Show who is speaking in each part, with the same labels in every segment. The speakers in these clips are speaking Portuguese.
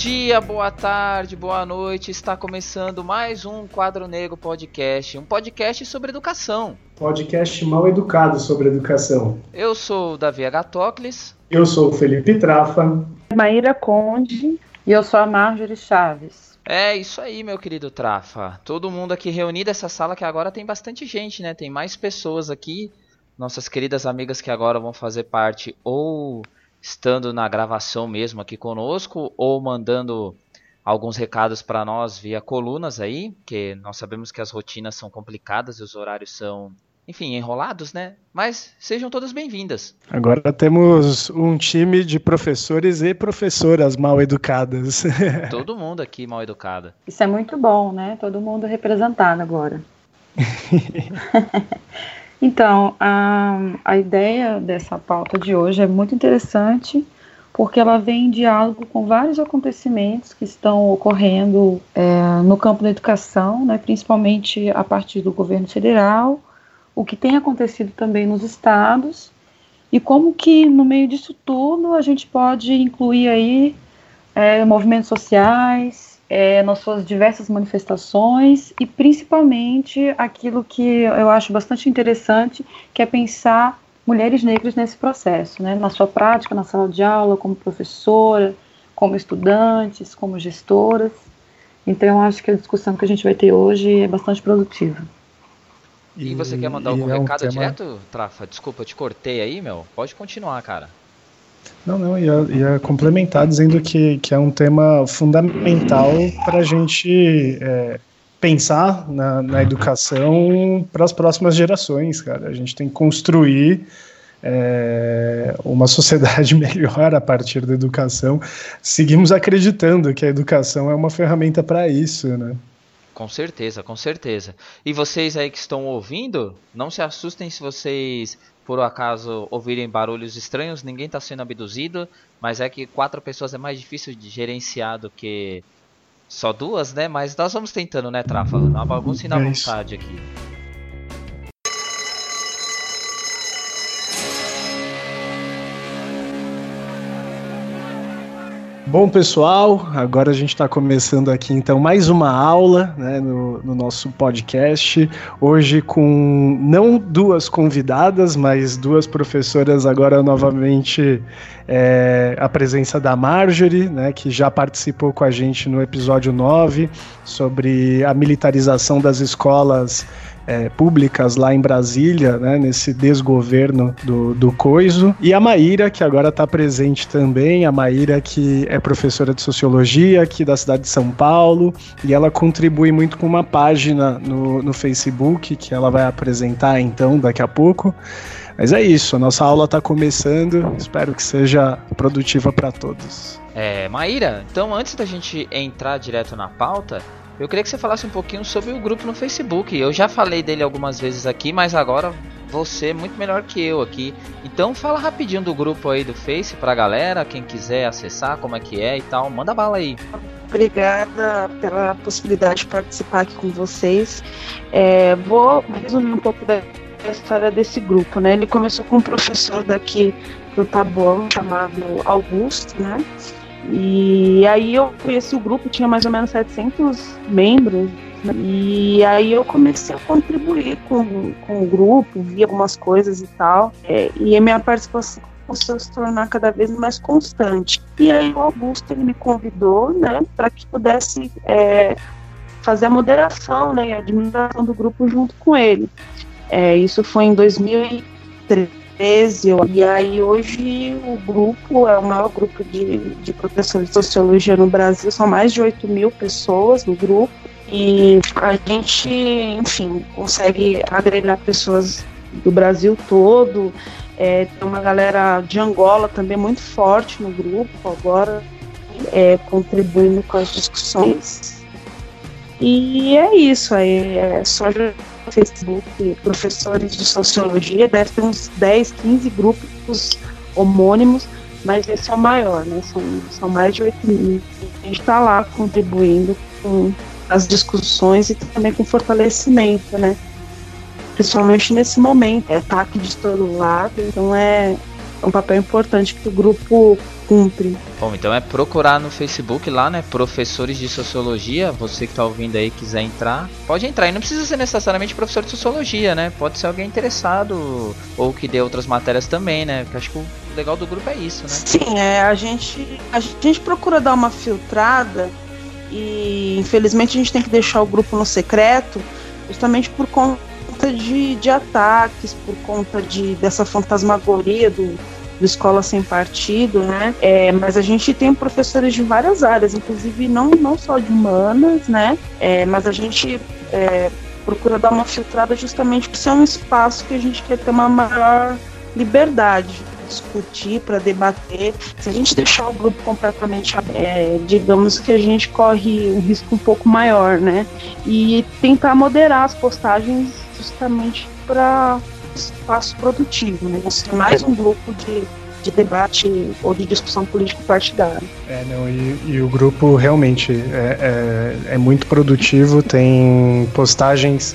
Speaker 1: Bom dia, boa tarde, boa noite. Está começando mais um Quadro Negro Podcast, um podcast sobre educação.
Speaker 2: Podcast mal educado sobre educação.
Speaker 1: Eu sou o Davi Agatocles.
Speaker 2: Eu sou o Felipe Trafa.
Speaker 3: Maíra Conde. E eu sou a Marjorie Chaves.
Speaker 1: É isso aí, meu querido Trafa. Todo mundo aqui reunido nessa sala que agora tem bastante gente, né? Tem mais pessoas aqui. Nossas queridas amigas que agora vão fazer parte ou estando na gravação mesmo aqui conosco ou mandando alguns recados para nós via colunas aí, que nós sabemos que as rotinas são complicadas e os horários são, enfim, enrolados, né? Mas sejam todas bem-vindas.
Speaker 2: Agora temos um time de professores e professoras mal educadas.
Speaker 1: Todo mundo aqui mal educado.
Speaker 3: Isso é muito bom, né? Todo mundo representado agora. Então, a, a ideia dessa pauta de hoje é muito interessante porque ela vem em diálogo com vários acontecimentos que estão ocorrendo é, no campo da educação, né, principalmente a partir do governo federal, o que tem acontecido também nos estados e como que no meio disso tudo a gente pode incluir aí é, movimentos sociais, é, nas suas diversas manifestações e principalmente aquilo que eu acho bastante interessante, que é pensar mulheres negras nesse processo, né, na sua prática, na sala de aula, como professora, como estudantes, como gestoras. Então, eu acho que a discussão que a gente vai ter hoje é bastante produtiva.
Speaker 1: E, você quer mandar algum é um recado tema... direto, Trafa? Desculpa, eu te cortei aí, meu. Pode continuar, cara.
Speaker 2: Não, não, ia, ia complementar dizendo que, que é um tema fundamental para a gente é, pensar na, na educação para as próximas gerações, cara. A gente tem que construir é, uma sociedade melhor a partir da educação. Seguimos acreditando que a educação é uma ferramenta para isso, né?
Speaker 1: Com certeza, com certeza. E vocês aí que estão ouvindo, não se assustem se vocês por acaso ouvirem barulhos estranhos, ninguém está sendo abduzido, mas é que quatro pessoas é mais difícil de gerenciar do que só duas, né? Mas nós vamos tentando, né, Trafa? Na bagunça e na vontade aqui.
Speaker 2: Bom, pessoal, agora a gente está começando aqui então mais uma aula né, no, no, nosso podcast. Hoje com não duas convidadas, mas duas professoras, agora novamente é, a presença da Marjorie, né, que já participou com a gente no episódio 9 sobre a militarização das escolas é, públicas lá em Brasília, né, nesse desgoverno do, do Coiso. E a Maíra, que agora está presente também, a Maíra que é professora de Sociologia aqui da cidade de São Paulo, e ela contribui muito com uma página no, no Facebook, que ela vai apresentar então daqui a pouco. Mas é isso, a nossa aula está começando, espero que seja produtiva para todos.
Speaker 1: É, Maíra, então antes da gente entrar direto na pauta, eu queria que você falasse um pouquinho sobre o grupo no Facebook. Eu já falei dele algumas vezes aqui, mas agora você é muito melhor que eu aqui. Então fala rapidinho do grupo aí do Face pra galera, quem quiser acessar, como é que é e tal. Manda bala aí.
Speaker 3: Obrigada pela possibilidade de participar aqui com vocês. É, vou resumir um pouco da história desse grupo, né? Ele começou com um professor daqui do Taboão chamado Augusto, né? E aí eu conheci o grupo, tinha mais ou menos 700 membros, né? e aí eu comecei a contribuir com, com o grupo, vi algumas coisas e tal, é, e a minha participação começou a se tornar cada vez mais constante. E aí o Augusto ele me convidou, né, para que pudesse é, fazer a moderação, né, a administração do grupo junto com ele. É, isso foi em 2013 13, e aí hoje o grupo é o maior grupo de, de professores de sociologia no Brasil, são mais de 8 mil pessoas no grupo, e a gente, enfim, consegue agregar pessoas do Brasil todo, é, tem uma galera de Angola também muito forte no grupo agora, é, contribuindo com as discussões. E é isso, aí é só Facebook, professores de sociologia, deve ter uns 10, 15 grupos homônimos, mas esse é o maior, né? São, são mais de 8 mil. A gente está lá contribuindo com as discussões e também com fortalecimento, né? Principalmente nesse momento, é ataque de todo lado, então é, um papel importante que o grupo cumpre.
Speaker 1: Bom, então é procurar no Facebook lá, né? Professores de Sociologia. Você que está ouvindo aí quiser entrar, pode entrar. E não precisa ser necessariamente professor de Sociologia, né? Pode ser alguém interessado ou que dê outras matérias também, né? Porque acho que o legal do grupo é isso, né?
Speaker 3: Sim, é, a gente, a gente procura dar uma filtrada e infelizmente a gente tem que deixar o grupo no secreto justamente por conta de, de ataques, por conta de, dessa fantasmagoria do, do Escola Sem Partido, né? É, mas a gente tem professores de várias áreas, inclusive não, não só de humanas, né? É, mas a gente é, procura dar uma filtrada justamente por ser um espaço que a gente quer ter uma maior liberdade discutir, para debater. Se a gente deixar o grupo completamente aberto, é, digamos que a gente corre um risco um pouco maior, né? E tentar moderar as postagens justamente para espaço produtivo, né? Ser mais um grupo de, de debate ou de discussão político partidária.
Speaker 2: É, não, e, e o grupo realmente é, é, é, muito produtivo, tem postagens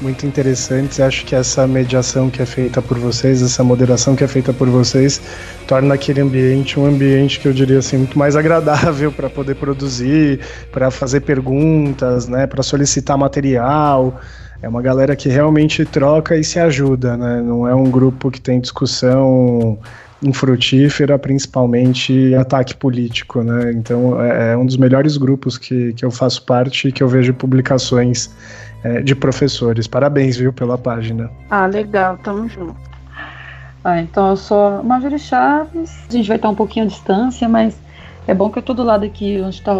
Speaker 2: muito interessantes. Acho que essa mediação que é feita por vocês, essa moderação que é feita por vocês, torna aquele ambiente um ambiente que eu diria assim muito mais agradável para poder produzir, para fazer perguntas, né, para solicitar material. É uma galera que realmente troca e se ajuda, né? Não é um grupo que tem discussão infrutífera, principalmente ataque político, né? Então é, é um dos melhores grupos que, que eu faço parte e que eu vejo publicações é, de professores. Parabéns, viu, pela página.
Speaker 3: Ah, legal, tamo junto.
Speaker 4: Ah, então eu sou Marjorie Chaves, a gente vai estar um pouquinho à distância, mas é bom que é todo lado aqui onde está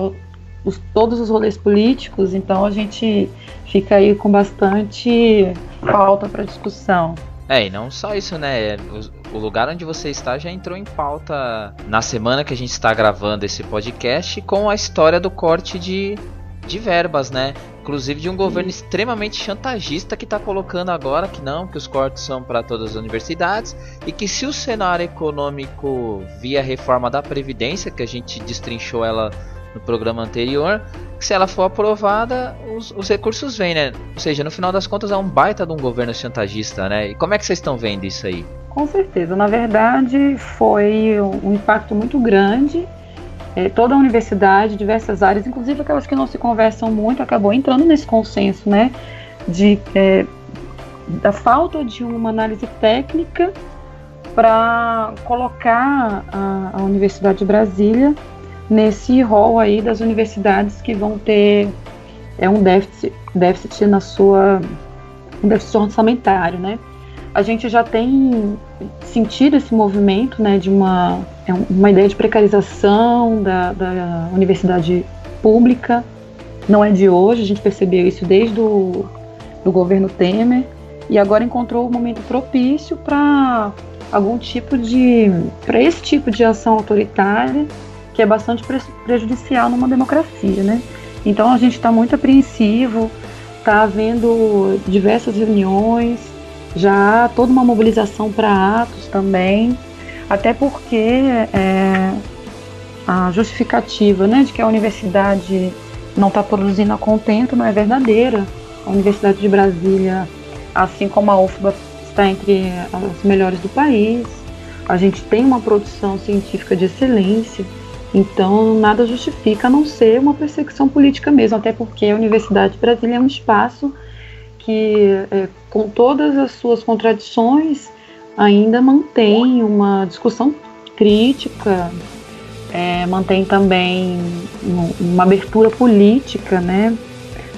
Speaker 4: os, todos os rolês políticos, então a gente fica aí com bastante pauta para discussão.
Speaker 1: É, e não só isso, né? O, o lugar onde você está já entrou em pauta na semana que a gente está gravando esse podcast com a história do corte de, de verbas, né? Inclusive de um governo extremamente chantagista que está colocando agora que não, que os cortes são para todas as universidades e que se o cenário econômico via reforma da Previdência, que a gente destrinchou ela no programa anterior, se ela for aprovada, os, os, recursos vêm, né? Ou seja, no final das contas é um baita de um governo chantagista, né? E como é que vocês estão vendo isso aí?
Speaker 4: Com certeza, na verdade foi um impacto muito grande. É, toda a universidade, diversas áreas, inclusive aquelas que não se conversam muito, acabou entrando nesse consenso, né? De, é, da falta de uma análise técnica para colocar a, a Universidade de Brasília nesse rol aí das universidades que vão ter é um déficit, déficit na sua um déficit orçamentário, né? A gente já tem sentido esse movimento, né, de uma é uma ideia de precarização da, da universidade pública. Não é de hoje, a gente percebeu isso desde o do governo Temer e agora encontrou o momento propício para algum tipo de para esse tipo de ação autoritária que é bastante prejudicial numa democracia, né? Então a gente está muito apreensivo, está havendo diversas reuniões, já há toda uma mobilização para atos também, até porque é, a justificativa né, de que a universidade não está produzindo a contento não é verdadeira. A Universidade de Brasília, assim como a UFBA, está entre as melhores do país. A gente tem uma produção científica de excelência. Então, nada justifica a não ser uma perseguição política mesmo, até porque a Universidade de Brasília é um espaço que, é, com todas as suas contradições, ainda mantém uma discussão crítica, é, mantém também uma abertura política, né?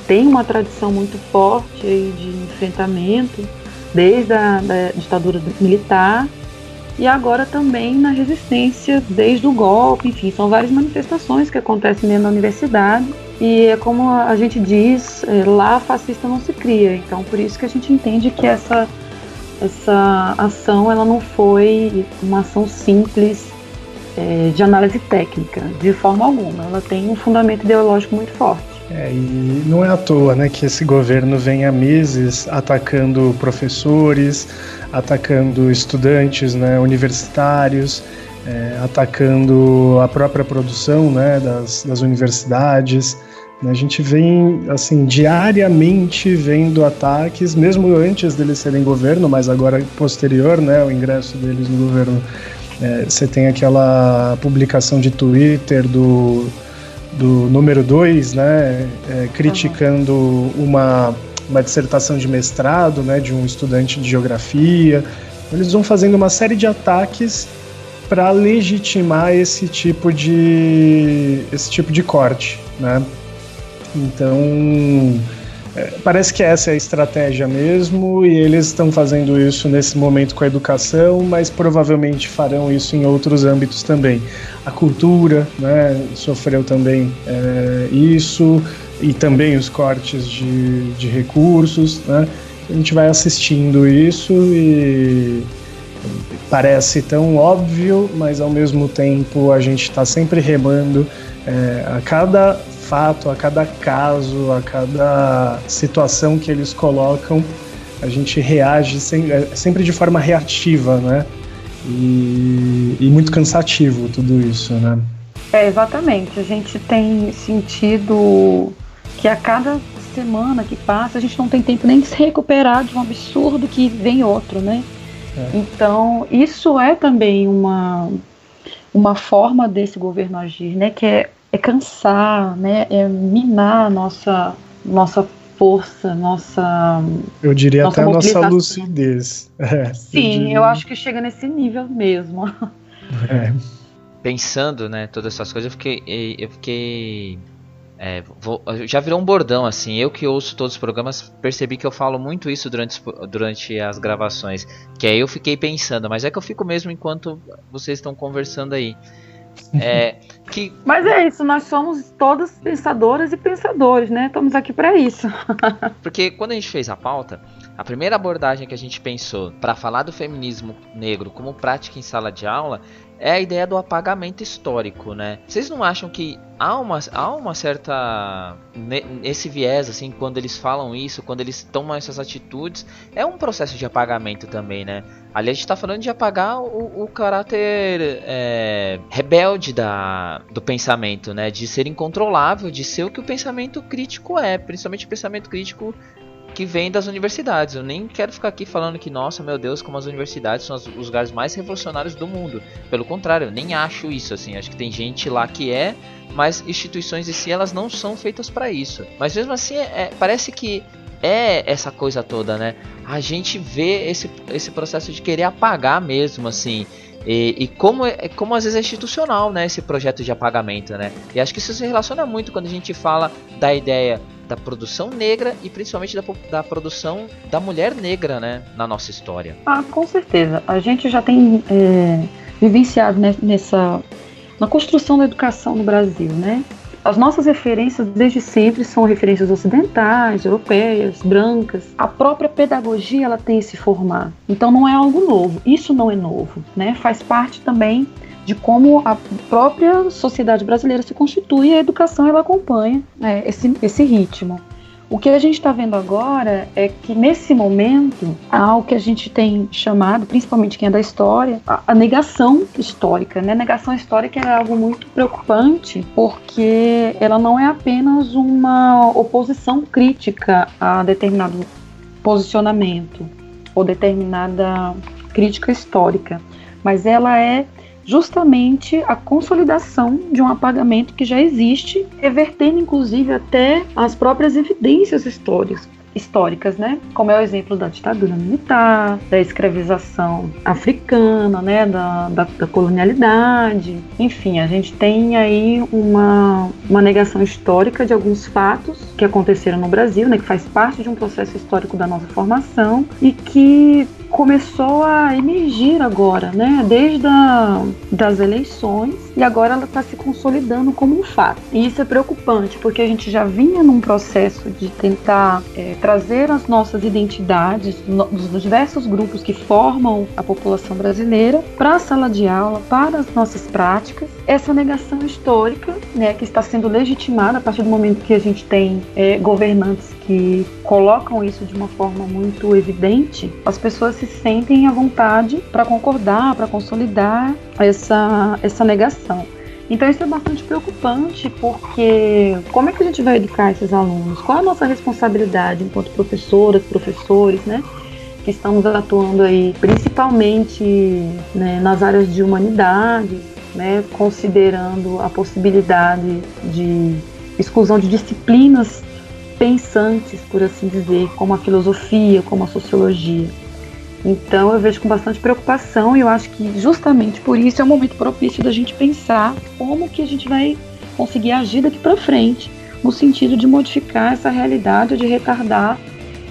Speaker 4: Tem uma tradição muito forte de enfrentamento, desde a da ditadura militar e agora também na resistência desde o golpe, enfim, são várias manifestações que acontecem dentro da universidade. E é como a gente diz, é, lá fascista não se cria, então por isso que a gente entende que essa, essa ação ela não foi uma ação simples é, de análise técnica, de forma alguma, ela tem um fundamento ideológico muito forte.
Speaker 2: É, e não é à toa né, que esse governo vem há meses atacando professores, atacando estudantes né, universitários, é, atacando a própria produção né, das, das universidades. A gente vem, assim, diariamente vendo ataques, mesmo antes deles serem governo, mas agora posterior, né, o ingresso deles no governo É, você tem aquela publicação de Twitter do, do número 2, né, é, criticando uma, uma dissertação de mestrado né, de um estudante de geografia. Eles vão fazendo uma série de ataques para legitimar esse tipo de esse tipo de corte, né? Então é, parece que essa é a estratégia mesmo e eles estão fazendo isso nesse momento com a educação, mas provavelmente farão isso em outros âmbitos também. A cultura, né, sofreu também é, isso e também os cortes de, de recursos, né? A gente vai assistindo isso e parece tão óbvio, mas ao mesmo tempo a gente está sempre remando é, a cada fato, a cada caso, a cada situação que eles colocam, a gente reage sem, é, sempre de forma reativa, né? E, e muito cansativo tudo isso, né?
Speaker 4: É, exatamente. A gente tem sentido que a cada semana que passa, a gente não tem tempo nem de se recuperar de um absurdo que vem outro, né? É. Então, isso é também uma, uma forma desse governo agir, né? Que é, é cansar, né? É minar a nossa, nossa força, nossa.
Speaker 2: Eu diria nossa até a nossa lucidez.
Speaker 4: É, Sim, eu, eu, acho que chega nesse nível mesmo.
Speaker 1: É. Pensando, né, todas essas coisas, eu fiquei, eu fiquei é, vou, já virou um bordão assim. Eu que ouço todos os programas percebi que eu falo muito isso durante, durante as gravações. Que aí eu fiquei pensando, mas é que eu fico mesmo enquanto vocês estão conversando aí.
Speaker 4: É, que... Mas é isso, nós somos todas pensadoras e pensadores, né? Estamos aqui para isso.
Speaker 1: Porque quando a gente fez a pauta, a primeira abordagem que a gente pensou para falar do feminismo negro como prática em sala de aula é a ideia do apagamento histórico, né? Vocês não acham que há uma, há uma certa esse viés assim quando eles falam isso, quando eles tomam essas atitudes, é um processo de apagamento também, né? Ali a gente está falando de apagar o, o caráter é, rebelde da, do pensamento, né? De ser incontrolável, de ser o que o pensamento crítico é, principalmente o pensamento crítico que vem das universidades. Eu nem quero ficar aqui falando que, nossa, meu Deus, como as universidades são os lugares mais revolucionários do mundo. Pelo contrário, eu nem acho isso assim. Acho que tem gente lá que é, mas instituições em si elas não são feitas para isso. Mas mesmo assim, é, é, parece que é essa coisa toda, né? A gente vê esse, esse processo de querer apagar mesmo, assim. E, e, como, é, como às vezes é institucional, né? Esse projeto de apagamento, né? E acho que isso se relaciona muito quando a gente fala da ideia da produção negra e principalmente da, da produção da mulher negra, né, na nossa história.
Speaker 4: Ah, com certeza. A gente já tem é, vivenciado nessa na construção da educação no Brasil, né? As nossas referências desde sempre são referências ocidentais, europeias, brancas. A própria pedagogia ela tem esse formato. Então não é algo novo. Isso não é novo, né? Faz parte também de como a própria sociedade brasileira se constitui e a educação ela acompanha né, esse, esse ritmo. O que a gente está vendo agora é que nesse momento há o que a gente tem chamado, principalmente quem é da história, a, a negação histórica. Né? A negação histórica é algo muito preocupante porque ela não é apenas uma oposição crítica a determinado posicionamento ou determinada crítica histórica, mas ela é justamente a consolidação de um apagamento que já existe, revertendo inclusive até as próprias evidências históricas, históricas, né? Como é o exemplo da ditadura militar, da escravização africana, né? Da, da, da, colonialidade. Enfim, a gente tem aí uma, uma negação histórica de alguns fatos que aconteceram no Brasil, né? Que faz parte de um processo histórico da nossa formação e que começou a emergir agora, né? Desde a, das eleições e agora ela está se consolidando como um fato. E isso é preocupante porque a gente já vinha num processo de tentar é, trazer as nossas identidades dos diversos grupos que formam a população brasileira para a sala de aula, para as nossas práticas. Essa negação histórica, né, que está sendo legitimada a partir do momento que a gente tem é, governantes que colocam isso de uma forma muito evidente, as pessoas se sentem à vontade para concordar, para consolidar essa, essa negação. Então isso é bastante preocupante porque como é que a gente vai educar esses alunos? Qual é a nossa responsabilidade enquanto professoras, professores, né? que estamos atuando aí principalmente né, nas áreas de humanidades, né, considerando a possibilidade de exclusão de disciplinas pensantes, por assim dizer, como a filosofia, como a sociologia. Então eu vejo com bastante preocupação e eu acho que justamente por isso é um momento propício da gente pensar como que a gente vai conseguir agir daqui para frente no sentido de modificar essa realidade, de retardar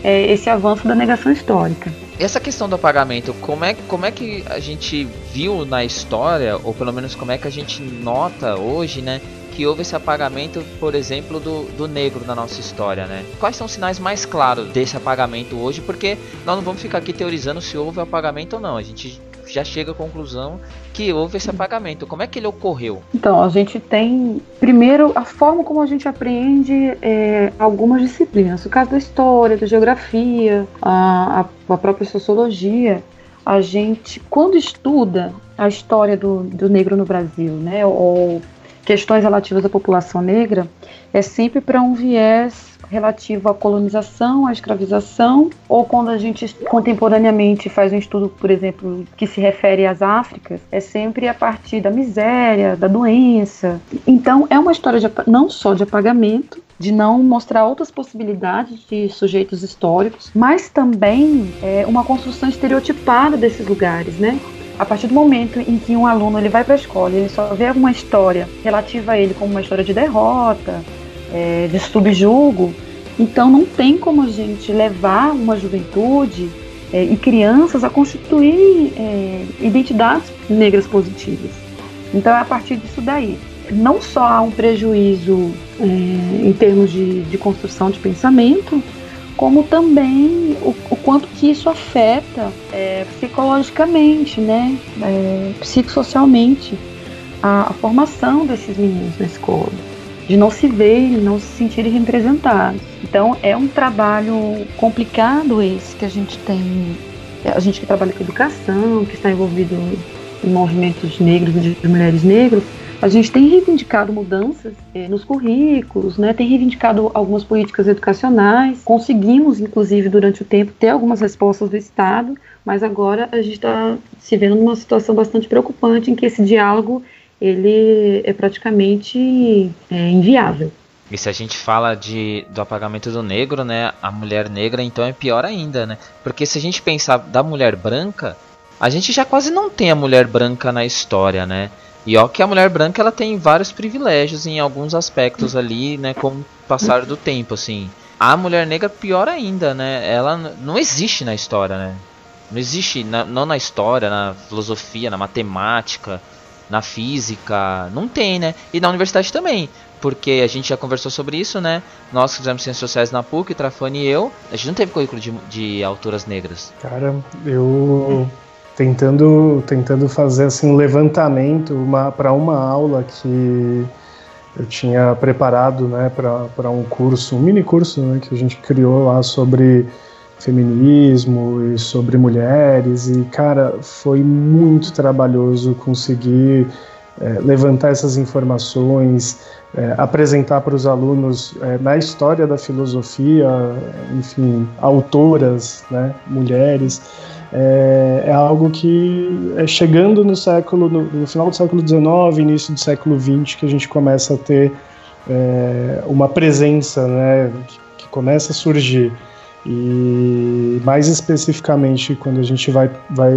Speaker 4: é, esse avanço da negação histórica.
Speaker 1: Essa questão do apagamento, como é, como é que a gente viu na história, ou pelo menos como é que a gente nota hoje, né, que houve esse apagamento, por exemplo, do, do negro na nossa história, né? Quais são os sinais mais claros desse apagamento hoje? Porque nós não vamos ficar aqui teorizando se houve apagamento ou não. A gente já chega à conclusão que houve esse apagamento. Como é que ele ocorreu?
Speaker 4: Então, a gente tem, primeiro, a forma como a gente aprende é, algumas disciplinas. No caso da história, da geografia, a, a própria sociologia, a gente, quando estuda a história do, do negro no Brasil, né, ou questões relativas à população negra é sempre para um viés relativo à colonização, à escravização, ou quando a gente contemporaneamente faz um estudo, por exemplo, que se refere às Áfricas, é sempre a partir da miséria, da doença. Então, é uma história de, não só de apagamento, de não mostrar outras possibilidades de sujeitos históricos, mas também é uma construção estereotipada desses lugares, né? A partir do momento em que um aluno ele vai para a escola e ele só vê alguma história relativa a ele como uma história de derrota, é, de subjugo, então não tem como a gente levar uma juventude é, e crianças a constituir é, identidades negras positivas. Então é a partir disso daí. Não só há um prejuízo é, em termos de, de construção de pensamento, como também o, o quanto que isso afeta é, psicologicamente, né, é, psicossocialmente, a, a, formação desses meninos na escola, de não se verem, não se sentirem representados. Então é um trabalho complicado esse que a gente tem, a gente que trabalha com educação, que está envolvido em movimentos negros de mulheres negras, a gente tem reivindicado mudanças é, nos currículos, né, tem reivindicado algumas políticas educacionais, conseguimos, inclusive, durante o tempo, ter algumas respostas do Estado, mas agora a gente está se vendo numa situação bastante preocupante em que esse diálogo ele é praticamente é, inviável.
Speaker 1: E se a gente fala de, do apagamento do negro, né, a mulher negra, então é pior ainda, né? Porque se a gente pensar da mulher branca, a gente já quase não tem a mulher branca na história, né? E ó que a mulher branca ela tem vários privilégios em alguns aspectos ali, né, com o passar do tempo, assim. A mulher negra pior ainda, né? Ela não existe na história, né? Não existe, na, não na história, na filosofia, na matemática, na física, não tem, né? E na universidade também, porque a gente já conversou sobre isso, né? Nós que fizemos ciências sociais na PUC, Trafani e eu, a gente não teve currículo de, de autoras negras.
Speaker 2: Cara, eu tentando, tentando fazer assim, um levantamento para uma aula que eu tinha preparado né, para um curso, um mini curso né, que a gente criou lá sobre feminismo e sobre mulheres. E, cara, foi muito trabalhoso conseguir é, levantar essas informações, é, apresentar para os alunos é, na história da filosofia, enfim, autoras, né, mulheres é, é algo que é chegando no século, no, no, final do século XIX, início do século XX, que a gente começa a ter é, uma presença, né, que, que, começa a surgir. E mais especificamente quando a gente vai, vai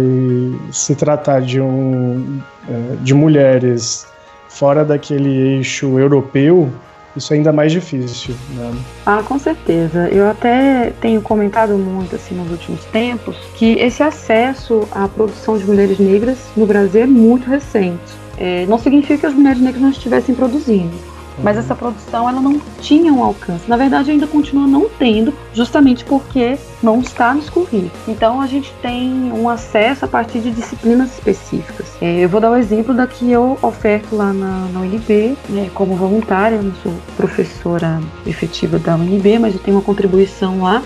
Speaker 2: se tratar de, um, é, de mulheres fora daquele eixo europeu, isso é ainda mais difícil. Né?
Speaker 4: Ah, com certeza. Eu até tenho comentado muito assim nos últimos tempos que esse acesso à produção de mulheres negras no Brasil é muito recente. É, não significa que as mulheres negras não estivessem produzindo, mas essa produção ela não tinha um alcance. Na verdade, ainda continua não tendo, justamente porque não está nos currículos. Então, a gente tem um acesso a partir de disciplinas específicas. É, eu vou dar o um exemplo da que eu oferto lá na, na UNB, né, como voluntária. Eu não sou professora efetiva da UNB, mas eu tenho uma contribuição lá.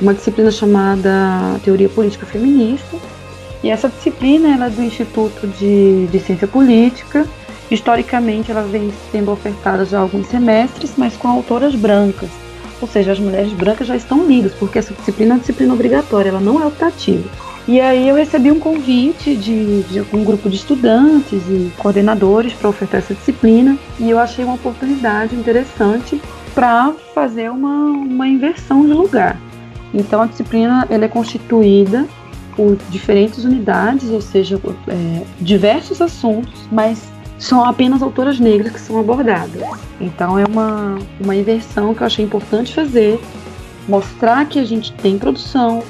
Speaker 4: Uma disciplina chamada Teoria Política Feminista. E essa disciplina ela é do Instituto de, de Ciência Política Historicamente, ela vem sendo ofertada já há alguns semestres, mas com autoras brancas. ou seja, as mulheres brancas já estão lidas, porque essa disciplina é uma disciplina obrigatória, ela não é optativa. E aí eu recebi um convite de, de um grupo de estudantes e coordenadores para ofertar essa disciplina e eu achei uma oportunidade interessante para fazer uma, uma inversão de lugar. Então a disciplina ela é constituída por diferentes unidades, ou seja, é, diversos assuntos, mas são apenas autoras negras que são abordadas. Então é uma, uma inversão que eu achei importante fazer, mostrar que a gente tem produção,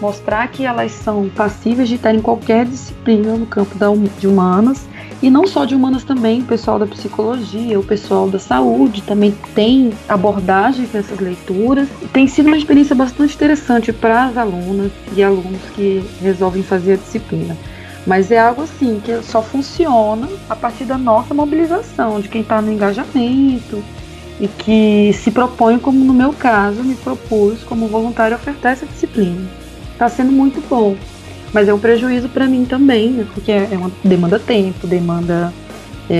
Speaker 4: mostrar que elas são passíveis de estar em qualquer disciplina no campo da, de humanas e não só de humanas também, o pessoal da psicologia, o pessoal da saúde também tem abordagem para essas leituras. Tem sido uma experiência bastante interessante para as alunas e alunos que resolvem fazer a disciplina. Mas é algo assim que só funciona a partir da nossa mobilização, de quem está no engajamento e que se propõe, como no meu caso, me propus como voluntário ofertar essa disciplina está sendo muito bom. Mas é um prejuízo para mim também, né? Porque é uma demanda tempo, demanda é,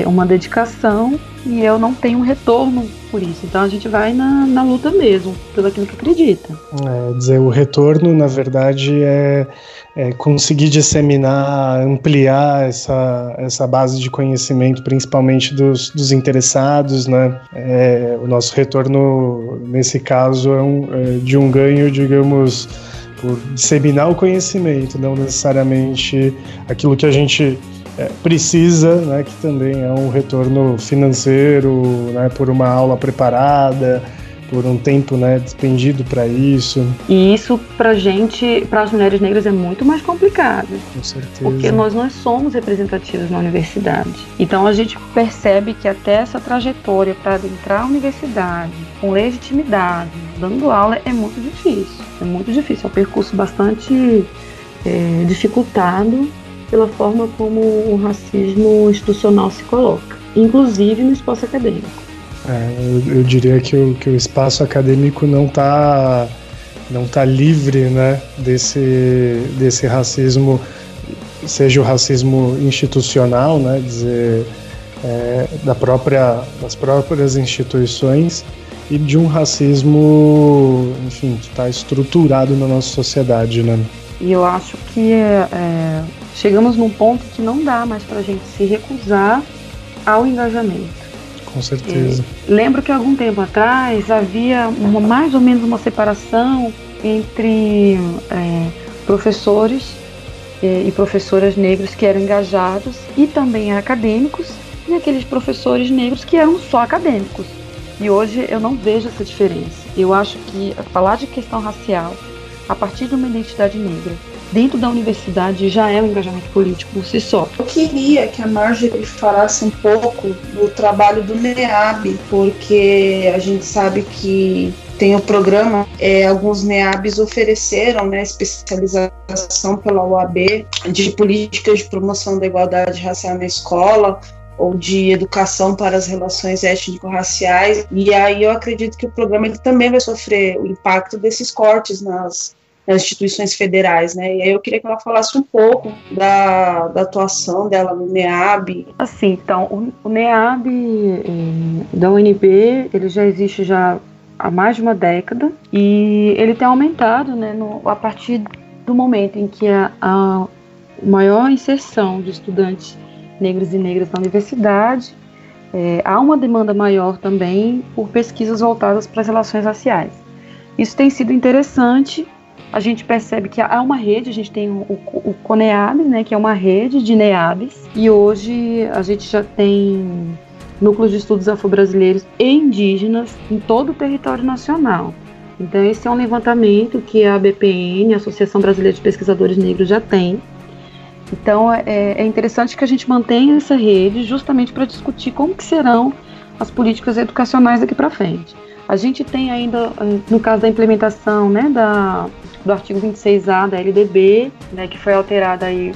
Speaker 4: uma dedicação e eu não tenho um retorno por isso. Então a gente vai na, na luta mesmo, pelo aquilo que acredita.
Speaker 2: É, dizer, o retorno, na verdade, é, é, conseguir disseminar, ampliar essa, essa base de conhecimento, principalmente dos, dos interessados, né? É, o nosso retorno, nesse caso, é, um, é de um ganho, digamos por disseminar o conhecimento, não necessariamente aquilo que a gente é, precisa, né, que também é um retorno financeiro, né, por uma aula preparada, por um tempo né, despendido para isso.
Speaker 4: E isso para gente, para as mulheres negras, é muito mais complicado.
Speaker 2: Com certeza.
Speaker 4: Porque nós não somos representativas na universidade. Então a gente percebe que até essa trajetória para adentrar a universidade com legitimidade, dando aula, é muito difícil. É muito difícil. É um percurso bastante é, dificultado pela forma como o racismo institucional se coloca, inclusive no espaço acadêmico.
Speaker 2: É, eu, eu, diria que o, que o espaço acadêmico não está não tá livre né, desse, desse racismo, seja o racismo institucional, né, dizer, é, da própria, das próprias instituições, e de um racismo, enfim, que está estruturado na nossa sociedade. Né?
Speaker 4: E eu acho que é, chegamos num ponto que não dá mais para a gente se recusar ao engajamento
Speaker 2: com certeza.
Speaker 4: É, lembro que algum tempo atrás havia uma, mais ou menos uma separação entre é, professores é, e professoras negros que eram engajados e também acadêmicos e aqueles professores negros que eram só acadêmicos. E hoje eu não vejo essa diferença. Eu acho que falar de questão racial a partir de uma identidade negra dentro da universidade já é um engajamento político por si só.
Speaker 3: Eu queria que a Marjorie falasse um pouco do trabalho do NEAB, porque a gente sabe que tem o programa, é, alguns NEABs ofereceram né, especialização pela UAB de políticas de promoção da igualdade racial na escola, ou de educação para as relações étnico-raciais. E aí eu acredito que o programa ele também vai sofrer o impacto desses cortes nas nas instituições federais, né? E aí eu queria que ela falasse um pouco da, da atuação dela no NEAB.
Speaker 4: Assim, então, o, o NEAB eh, da UNB, ele já existe já há mais de uma década e ele tem aumentado, né, no, a partir do momento em que a, a maior inserção de estudantes negros e negras na universidade, é, há uma demanda maior também por pesquisas voltadas para as relações raciais. Isso tem sido interessante a gente percebe que há uma rede, a gente tem o, o, o CONEAB, né, que é uma rede de NEABs, e hoje a gente já tem núcleos de estudos afro-brasileiros e indígenas em todo o território nacional. Então, esse é um levantamento que a BPN, a Associação Brasileira de Pesquisadores Negros, já tem. Então, é, é interessante que a gente mantenha essa rede justamente para discutir como que serão as políticas educacionais daqui para frente. A gente tem ainda, no caso da implementação né, da, do artigo 26A da LDB, né, que foi alterada aí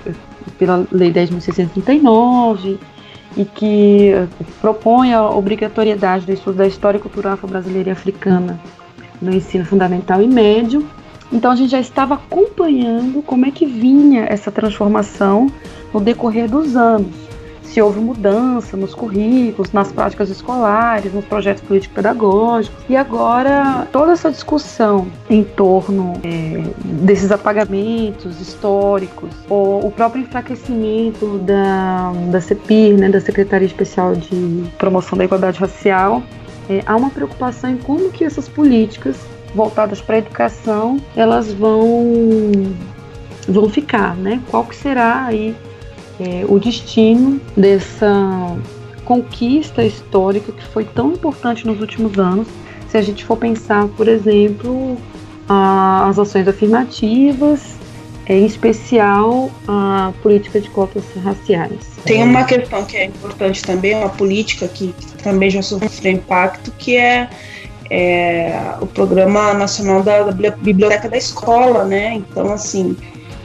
Speaker 4: pela Lei 10.639 e que propõe a obrigatoriedade do estudo da história cultural afro-brasileira e africana no ensino fundamental e médio. Então a gente já estava acompanhando como é que vinha essa transformação no decorrer dos anos. Se houve mudança nos currículos, nas práticas escolares, nos projetos político-pedagógicos. E agora, toda essa discussão em torno é, desses apagamentos históricos, ou o próprio enfraquecimento da, da CEPIR, né, da Secretaria Especial de Promoção da Igualdade Racial, é, há uma preocupação em como que essas políticas voltadas para a educação elas vão vão ficar, né? Qual que será aí é, o destino dessa conquista histórica que foi tão importante nos últimos anos, se a gente for pensar, por exemplo, as ações afirmativas, em especial a política de cotas raciais.
Speaker 3: Tem uma questão que é importante também, uma política que também já sofreu impacto, que é, é o Programa Nacional da Biblioteca da Escola, né? Então, assim,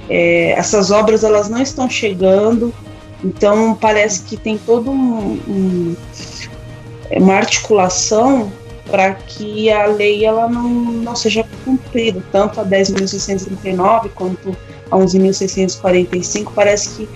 Speaker 3: é, essas obras elas não estão chegando, então parece que tem todo um, um uma articulação para que a lei ela não, não seja cumprida, tanto a 10.639 quanto a 11.645, parece que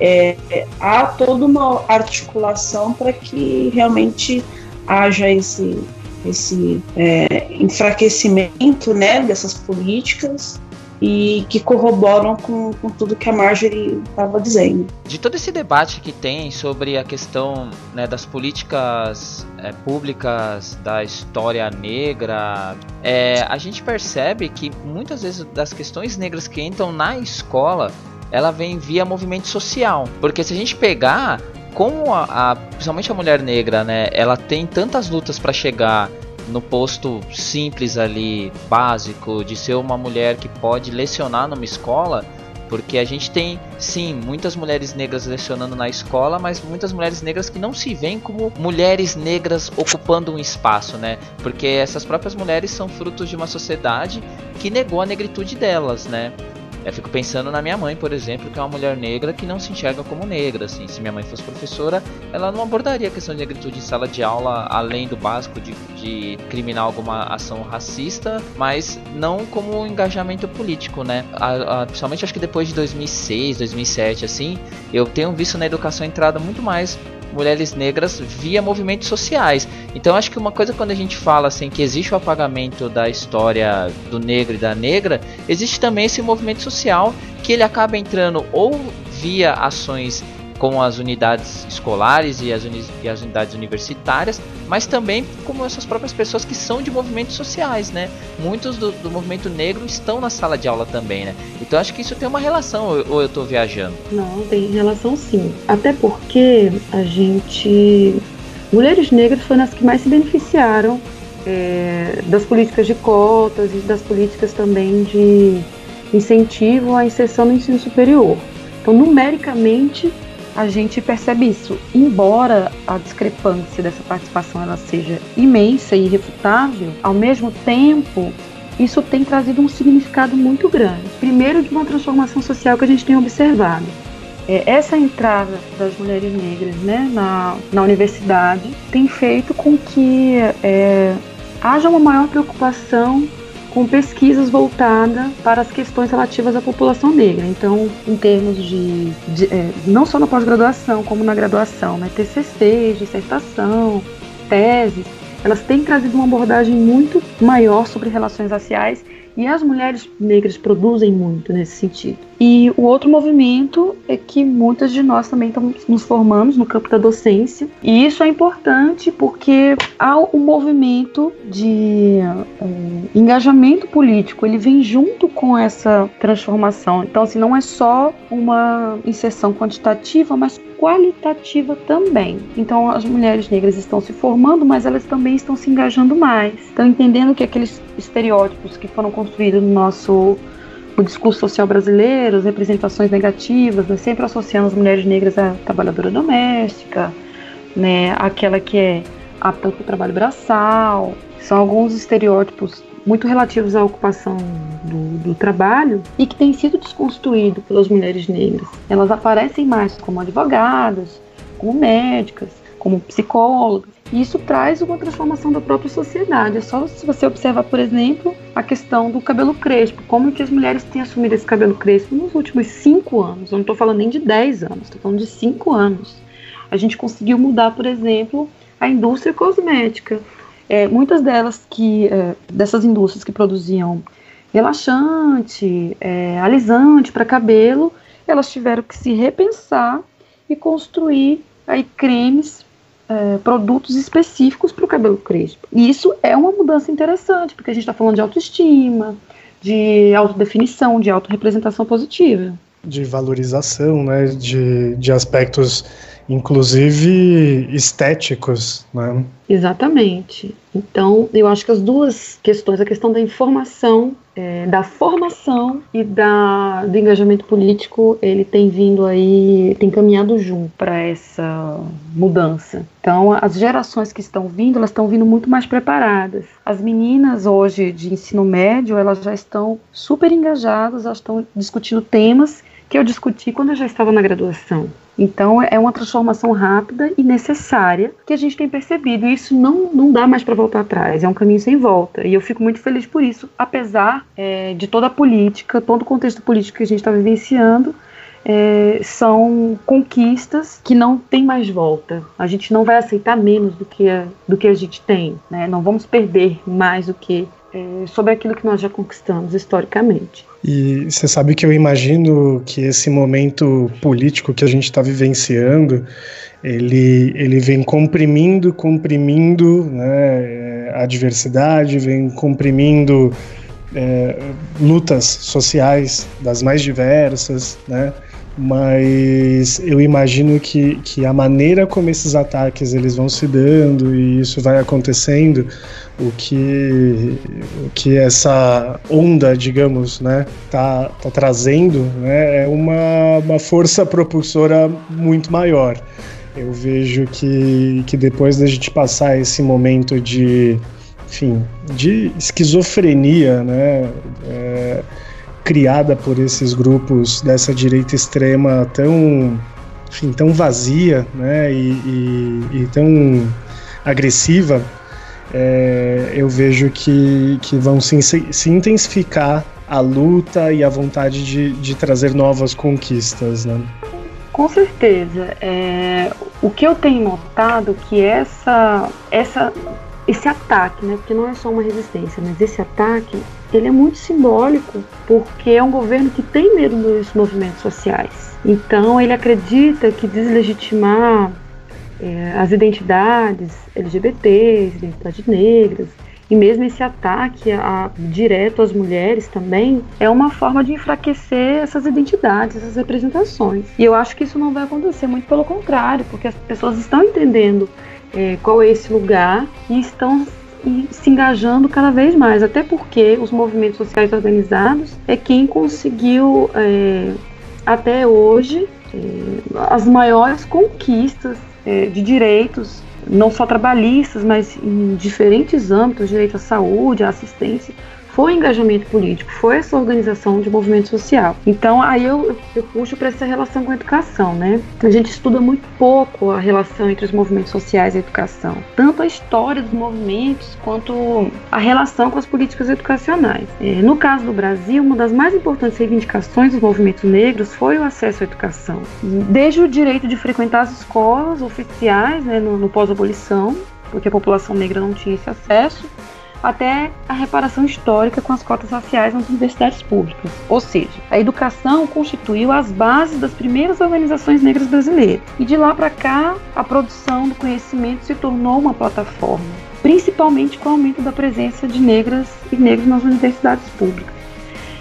Speaker 3: é, há toda uma articulação para que realmente haja esse, esse é, enfraquecimento né, dessas políticas e que corroboram com, com tudo que a Marjorie estava dizendo.
Speaker 1: De todo esse debate que tem sobre a questão né, das políticas é, públicas da história negra, é, a gente percebe que muitas vezes das questões negras que entram na escola, ela vem via movimento social. Porque se a gente pegar como a, a principalmente a mulher negra, né, ela tem tantas lutas para chegar no posto simples ali, básico, de ser uma mulher que pode lecionar numa escola, porque a gente tem, sim, muitas mulheres negras lecionando na escola, mas muitas mulheres negras que não se veem como mulheres negras ocupando um espaço, né? Porque essas próprias mulheres são frutos de uma sociedade que negou a negritude delas, né? Eu fico pensando na minha mãe, por exemplo, que é uma mulher negra que não se enxerga como negra. Assim. Se minha mãe fosse professora, ela não abordaria a questão de negritude em sala de aula, além do básico de, de criminar alguma ação racista, mas não como um engajamento político, né? A, a, principalmente acho que depois de 2006, 2007, assim, eu tenho visto na educação entrada muito mais mulheres negras via movimentos sociais. Então acho que uma coisa quando a gente fala assim que existe o apagamento da história do negro e da negra, existe também esse movimento social que ele acaba entrando ou via ações com as unidades escolares e as, uni e as unidades universitárias, mas também como essas próprias pessoas que são de movimentos sociais, né? Muitos do, do movimento negro estão na sala de aula também, né? Então acho que isso tem uma relação, ou eu estou viajando?
Speaker 4: Não, tem relação sim. Até porque a gente. Mulheres negras foram as que mais se beneficiaram é, das políticas de cotas e das políticas também de incentivo à inserção no ensino superior. Então, numericamente, a gente percebe isso. Embora a discrepância dessa participação ela seja imensa e irrefutável, ao mesmo tempo isso tem trazido um significado muito grande. Primeiro, de uma transformação social que a gente tem observado. É, essa entrada das mulheres negras né, na, na universidade tem feito com que é, haja uma maior preocupação com pesquisas voltadas para as questões relativas à população negra. Então, em termos de, de é, não só na pós-graduação, como na graduação, né, TCC, dissertação, teses, elas têm trazido uma abordagem muito maior sobre relações raciais e as mulheres negras produzem muito nesse sentido. E o outro movimento é que muitas de nós também estamos nos formando no campo da docência. E isso é importante porque há um movimento de é, engajamento político, ele vem junto com essa transformação. Então, assim, não é só uma inserção quantitativa, mas qualitativa também. Então, as mulheres negras estão se formando, mas elas também estão se engajando mais. Estão entendendo que aqueles estereótipos que foram construídos no nosso o discurso social brasileiro, as representações negativas, né, sempre associando as mulheres negras à trabalhadora doméstica, né, aquela que é apta para o trabalho braçal. São alguns estereótipos muito relativos à ocupação do, do, trabalho e que tem sido desconstruído pelas mulheres negras. Elas aparecem mais como advogadas, como médicas, como psicólogas. E isso traz uma transformação da própria sociedade. É só se você observar, por exemplo, a questão do cabelo crespo. Como que as mulheres têm assumido esse cabelo crespo nos últimos cinco anos. Eu não estou falando nem de dez anos, estou falando de cinco anos. A gente conseguiu mudar, por exemplo, a indústria cosmética. É, muitas delas que é, dessas indústrias que produziam relaxante, é, alisante para cabelo, elas tiveram que se repensar e construir aí cremes, é, produtos específicos para o cabelo crespo. E isso é uma mudança interessante, porque a gente está falando de autoestima, de autodefinição, de autorrepresentação positiva.
Speaker 2: De valorização, né, de, de aspectos inclusive estéticos, né?
Speaker 4: Exatamente. Então, eu acho que as duas questões, a questão da informação, é, da formação e da, do engajamento político, ele tem vindo aí, tem caminhado junto para essa mudança. Então, as gerações que estão vindo, elas estão vindo muito mais preparadas. As meninas hoje de ensino médio, elas já estão super engajadas, elas estão discutindo temas que eu discuti quando eu já estava na graduação. Então é uma transformação rápida e necessária que a gente tem percebido. E isso não, não dá mais para voltar atrás, é um caminho sem volta. E eu fico muito feliz por isso, apesar é, de toda a política, todo o contexto político que a gente está vivenciando. É, são conquistas que não tem mais volta. A gente não vai aceitar menos do que a, do que a gente tem. Né? Não vamos perder mais do que é, sobre aquilo que nós já conquistamos historicamente.
Speaker 2: E você sabe que eu imagino que esse momento político que a gente está vivenciando, ele, ele vem comprimindo, comprimindo né, a diversidade, vem comprimindo é, lutas sociais das mais diversas, né? Mas eu imagino que, que a maneira como esses ataques eles vão se dando e isso vai acontecendo, o que, o que essa onda, digamos, né, tá, tá trazendo, né, é uma, uma força propulsora muito maior. Eu vejo que, que depois da gente passar esse momento de, enfim, de esquizofrenia, né, é, criada por esses grupos dessa direita extrema tão, enfim, tão vazia né, e, e, e tão agressiva, é, eu vejo que, que vão se, se intensificar a luta e a vontade de, de trazer novas conquistas. Né?
Speaker 4: Com certeza. É, o que eu tenho notado é que essa, essa, esse ataque, né, porque não é só uma resistência, mas esse ataque ele é muito simbólico porque é um governo que tem medo dos movimentos sociais. Então ele acredita que deslegitimar é, as identidades LGBTs, identidades negras, e mesmo esse ataque a, direto às mulheres também é uma forma de enfraquecer essas identidades, essas representações. E eu acho que isso não vai acontecer, muito pelo contrário, porque as pessoas estão entendendo é, qual é esse lugar e estão e se engajando cada vez mais, até porque os movimentos sociais organizados é quem conseguiu é, até hoje é, as maiores conquistas é, de direitos, não só trabalhistas, mas em diferentes âmbitos, direito à saúde, à assistência, foi engajamento político, foi essa organização de movimento social. Então aí eu, eu puxo para essa relação com a educação, né? A gente estuda muito pouco a relação entre os movimentos sociais e a educação, tanto a história dos movimentos quanto a relação com as políticas educacionais. É, no caso do Brasil, uma das mais importantes reivindicações dos movimentos negros foi o acesso à educação, desde o direito de frequentar as escolas oficiais, né, no, no pós-abolição, porque a população negra não tinha esse acesso, até a reparação histórica com as cotas raciais nas universidades públicas. Ou seja, a educação constituiu as bases das primeiras organizações negras brasileiras. E de lá para cá, a produção do conhecimento se tornou uma plataforma, principalmente com o aumento da presença de negras e negros nas universidades públicas.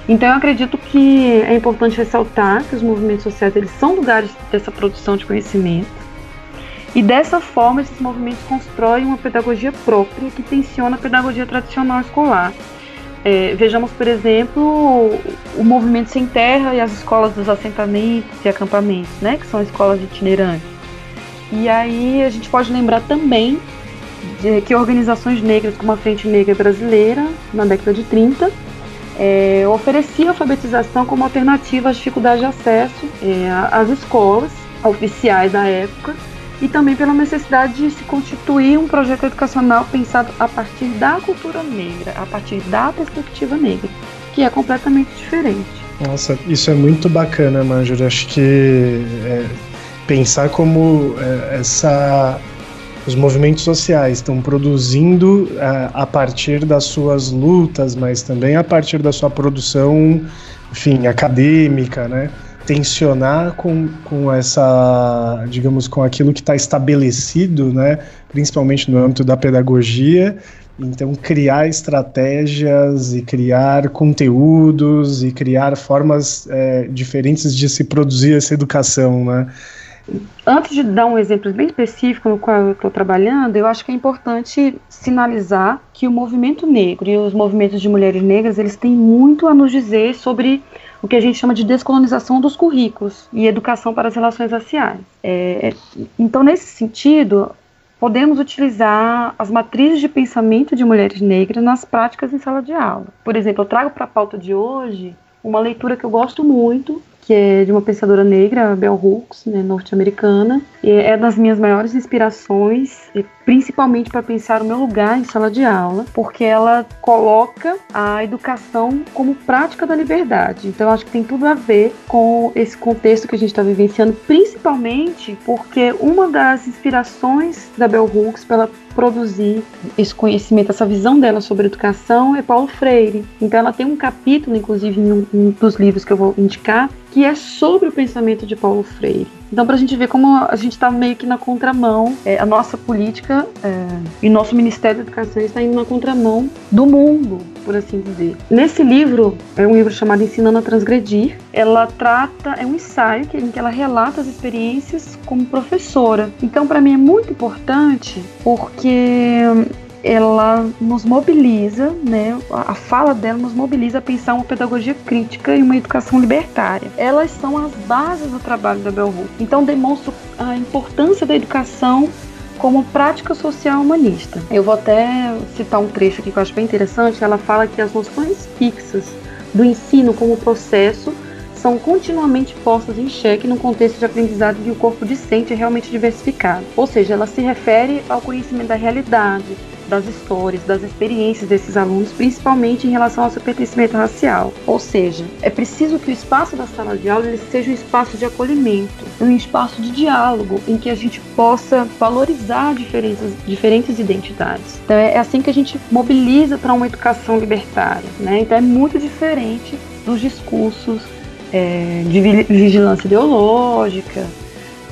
Speaker 4: Então eu acredito que é importante ressaltar que os movimentos sociais eles são lugares dessa produção de conhecimento e dessa forma, esses movimentos constroem uma pedagogia própria que tensiona a pedagogia tradicional escolar. É, vejamos, por exemplo, o movimento Sem Terra e as escolas dos assentamentos e acampamentos, né, que são escolas itinerantes. E aí a gente pode lembrar também de que organizações negras, como a Frente Negra Brasileira, na década de 30, é, oferecia alfabetização como alternativa às dificuldades de acesso é, às escolas oficiais da época e também pela necessidade de se constituir um projeto educacional pensado a partir da cultura negra, a partir da perspectiva negra, que é completamente diferente.
Speaker 2: Nossa, isso é muito bacana, Manjur. Acho que é, pensar como é, essa os movimentos sociais estão produzindo é, a partir das suas lutas, mas também a partir da sua produção, enfim, acadêmica, né? Tensionar com, com essa, digamos, com aquilo que está estabelecido, né? Principalmente no âmbito da pedagogia, então, criar estratégias e criar conteúdos e criar formas é, diferentes de se produzir essa educação, né?
Speaker 4: Antes de dar um exemplo bem específico no qual eu estou trabalhando, eu acho que é importante sinalizar que o movimento negro e os movimentos de mulheres negras eles têm muito a nos dizer sobre o que a gente chama de descolonização dos currículos e educação para as relações raciais. É, então, nesse sentido, podemos utilizar as matrizes de pensamento de mulheres negras nas práticas em sala de aula. Por exemplo, eu trago para a pauta de hoje uma leitura que eu gosto muito, que é de uma pensadora negra, Bell Hooks, né, norte-americana. É das minhas maiores inspirações, principalmente para pensar o meu lugar em sala de aula, porque ela coloca a educação como prática da liberdade. Então, acho que tem tudo a ver com esse contexto que a gente está vivenciando, principalmente porque uma das inspirações da Bell Hooks pela produzir esse conhecimento, essa visão dela sobre educação é Paulo Freire. Então ela tem um capítulo, inclusive, em um, dos livros que eu vou indicar, que é sobre o pensamento de Paulo Freire. Então, para a gente ver como a gente está meio que na contramão, é, a nossa política é, e nosso Ministério da Educação está indo na contramão do mundo, por assim dizer. Nesse livro, é um livro chamado Ensinando a Transgredir, ela trata, é um ensaio em que ela relata as experiências como professora. Então, para mim é muito importante porque ela nos mobiliza, né? A fala dela nos mobiliza a pensar uma pedagogia crítica e uma educação libertária. Elas são as bases do trabalho da Bell Hooks. Então demonstra a importância da educação como prática social humanista. Eu vou até citar um trecho aqui que eu acho bem interessante. Ela fala que as noções fixas do ensino como processo são continuamente postas em xeque no contexto de aprendizado que o corpo discente é realmente diversificado. Ou seja, ela se refere ao conhecimento da realidade, das histórias, das experiências desses alunos, principalmente em relação ao seu pertencimento racial. Ou seja, é preciso que o espaço da sala de aula seja um espaço de acolhimento, um espaço de diálogo em que a gente possa valorizar diferentes, diferentes identidades. Então é assim que a gente mobiliza para uma educação libertária. Né? Então é muito diferente dos discursos é, de vigilância ideológica,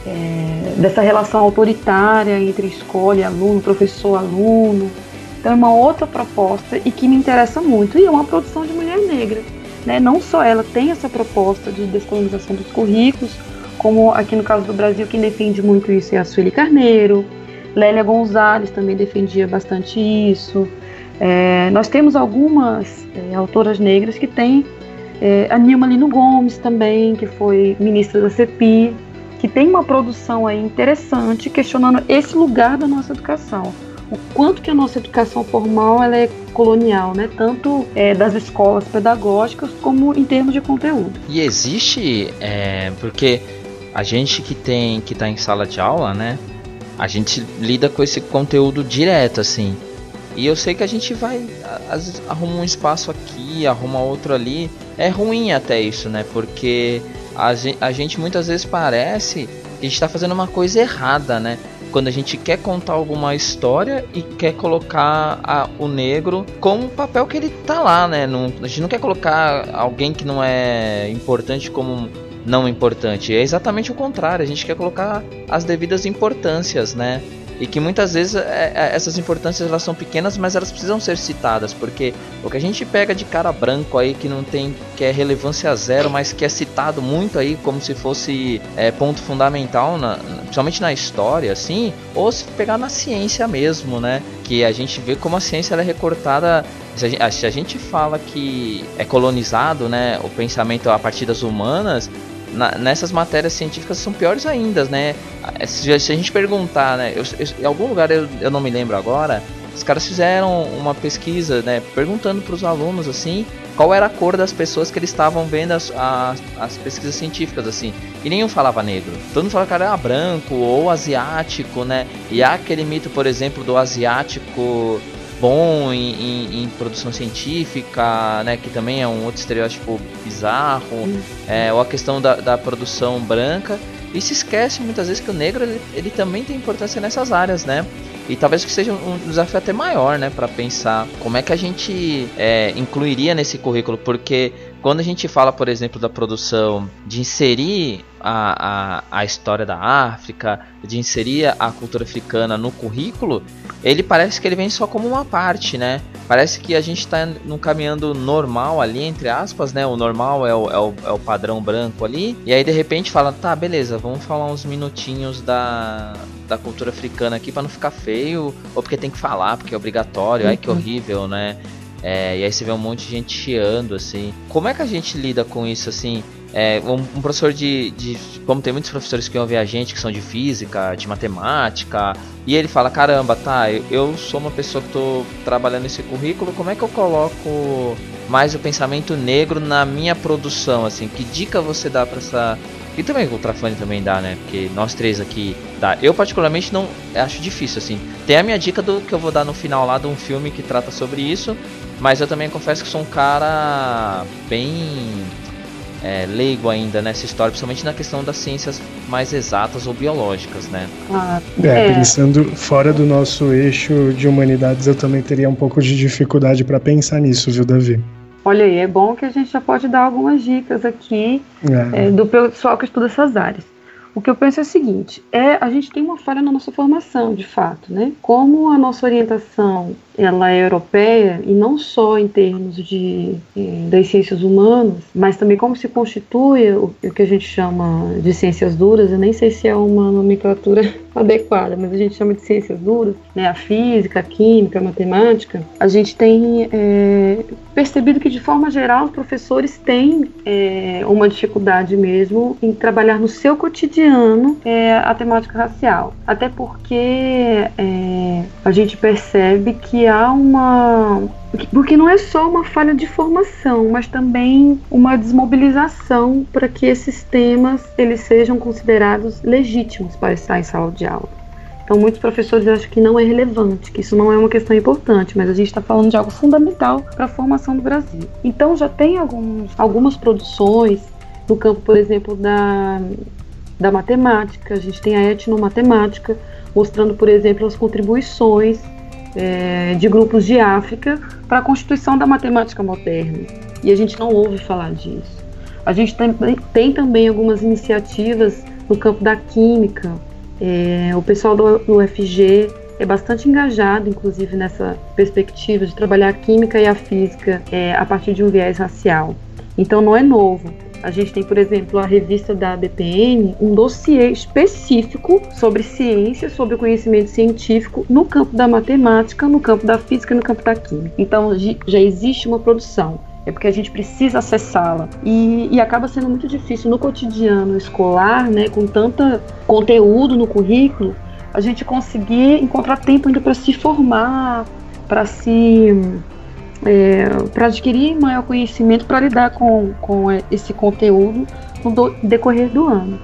Speaker 4: é, dessa relação autoritária entre escola e aluno, professor-aluno. Então é uma outra proposta e que me interessa muito. E é uma produção de mulher negra. Né? Não só ela tem essa proposta de descolonização dos currículos, como aqui no caso do Brasil, quem defende muito isso é a Sueli Carneiro. Lélia Gonzalez também defendia bastante isso. É, nós temos algumas é, autoras negras que têm, é, a Nilma Lino Gomes também, que foi ministra da CEPI, que tem uma produção aí interessante questionando esse lugar da nossa educação. O quanto que a nossa educação formal ela é colonial, né? Tanto é, das escolas pedagógicas como em termos de conteúdo.
Speaker 1: E existe, é, porque a gente que tem que está em sala de aula, né? A gente lida com esse conteúdo direto, assim. E eu sei que a gente vai, às vezes, arruma um espaço aqui, arruma outro ali. É ruim até isso, né? Porque a gente, a gente muitas vezes parece que a gente está fazendo uma coisa errada, né? Quando a gente quer contar alguma história e quer colocar a, o negro como o papel que ele tá lá, né? Não, a gente não quer colocar alguém que não é importante como não importante. É exatamente o contrário. A gente quer colocar as devidas importâncias, né? E que muitas vezes é, é, essas importâncias elas são pequenas, mas elas precisam ser citadas, porque o que a gente pega de cara branco aí que não tem que é relevância zero, mas que é citado muito aí como se fosse é, ponto fundamental, na, principalmente na história, assim, ou se pegar na ciência mesmo, né? Que a gente vê como a ciência é recortada se a, gente, se a gente fala que é colonizado, né, o pensamento a partir das humanas, na, nessas matérias científicas são piores ainda, né? Se, se a gente perguntar, né? Eu, eu, em algum lugar eu, eu não me lembro agora, os caras fizeram uma pesquisa, né? Perguntando para os alunos assim qual era a cor das pessoas que eles estavam vendo as, as, as, pesquisas científicas, assim. E nenhum falava negro. Todo mundo falava que era branco ou asiático, né? E há aquele mito, por exemplo, do asiático bom em, em, em, produção científica, né, que também é um outro estereótipo bizarro, é, ou a questão da, da produção branca. E se esquece muitas vezes que o negro ele, ele também tem importância nessas áreas, né? E talvez que seja um desafio até maior, né, para pensar como é que a gente é, incluiria nesse currículo, porque quando a gente fala, por exemplo, da produção de inserir a, a, a história da África, de inserir a cultura africana no currículo, ele parece que ele vem só como uma parte, né? Parece que a gente está num caminhando normal ali, entre aspas, né? O normal é o, é, o, é o padrão branco ali. E aí de repente fala, tá, beleza, vamos falar uns minutinhos da, da cultura africana aqui para não ficar feio, ou porque tem que falar, porque é obrigatório, ai que uhum. horrível, né? É, e aí você vê um monte de gente chiando, assim. Como é que a gente lida com isso, assim? É, um, um, professor de, de. Como tem muitos professores que ouvem a gente, que são de física, de matemática, e ele fala: caramba, tá, eu, eu sou uma pessoa que estou trabalhando esse currículo, como é que eu coloco mais o pensamento negro na minha produção? assim Que dica você dá para essa. E também o Ultrafone também dá, né? Porque nós três aqui dá. Eu particularmente não acho difícil assim. Tem a minha dica do que eu vou dar no final lá de um filme que trata sobre isso, mas eu também confesso que sou um cara bem é, leigo ainda nessa história, principalmente na questão das ciências mais exatas ou biológicas, né?
Speaker 2: Ah, é, é, pensando fora do nosso eixo de humanidades, eu também teria um pouco de dificuldade para pensar nisso, viu, Davi?
Speaker 4: Olha aí, é bom que a gente já pode dar algumas dicas aqui é. É, do pessoal que estuda essas áreas. O que eu penso é o seguinte: é a gente tem uma falha na nossa formação, de fato, né? Como a nossa orientação ela é europeia e não só em termos de, eh, das ciências humanas, mas também como se constitui o, o, que a gente chama de ciências duras. Eu nem sei se é uma nomenclatura adequada, mas a gente chama de ciências duras, né? A física, a química, a matemática. A gente tem é, percebido que de forma geral os professores têm é, uma dificuldade mesmo em trabalhar no seu cotidiano é, a temática racial, até porque a gente percebe que há uma. Porque não é só uma falha de formação, mas também uma desmobilização para que esses temas eles sejam considerados legítimos para estar em sala de aula. Então, muitos professores acham que não é relevante, que isso não é uma questão importante, mas a gente está falando de algo fundamental para a formação do Brasil. Então, já tem alguns, algumas produções no campo, por exemplo, da, da matemática, a gente tem a etnomatemática, mostrando, por exemplo, as contribuições é, de grupos de África para a constituição da matemática moderna. E a gente não ouve falar disso. A gente tem, tem também algumas iniciativas no campo da química. É, o pessoal do, do UFG é bastante engajado, inclusive, nessa perspectiva de trabalhar a química e a física é, a partir de um viés racial. Então, não é novo. A gente tem, por exemplo, a revista da BPM, um dossiê específico sobre ciência, sobre o conhecimento científico no campo da matemática, no campo da física e no campo da química. Então já existe uma produção. É porque a gente precisa acessá-la. E, e acaba sendo muito difícil no cotidiano escolar, né, com tanto conteúdo no currículo, a gente conseguir encontrar tempo ainda para se formar, para se é, para adquirir maior conhecimento para lidar com, com esse conteúdo no do, decorrer do ano.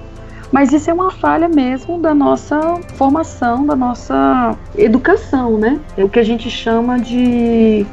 Speaker 4: Mas isso é uma falha mesmo da nossa formação, da nossa educação, né? É o que a gente chama de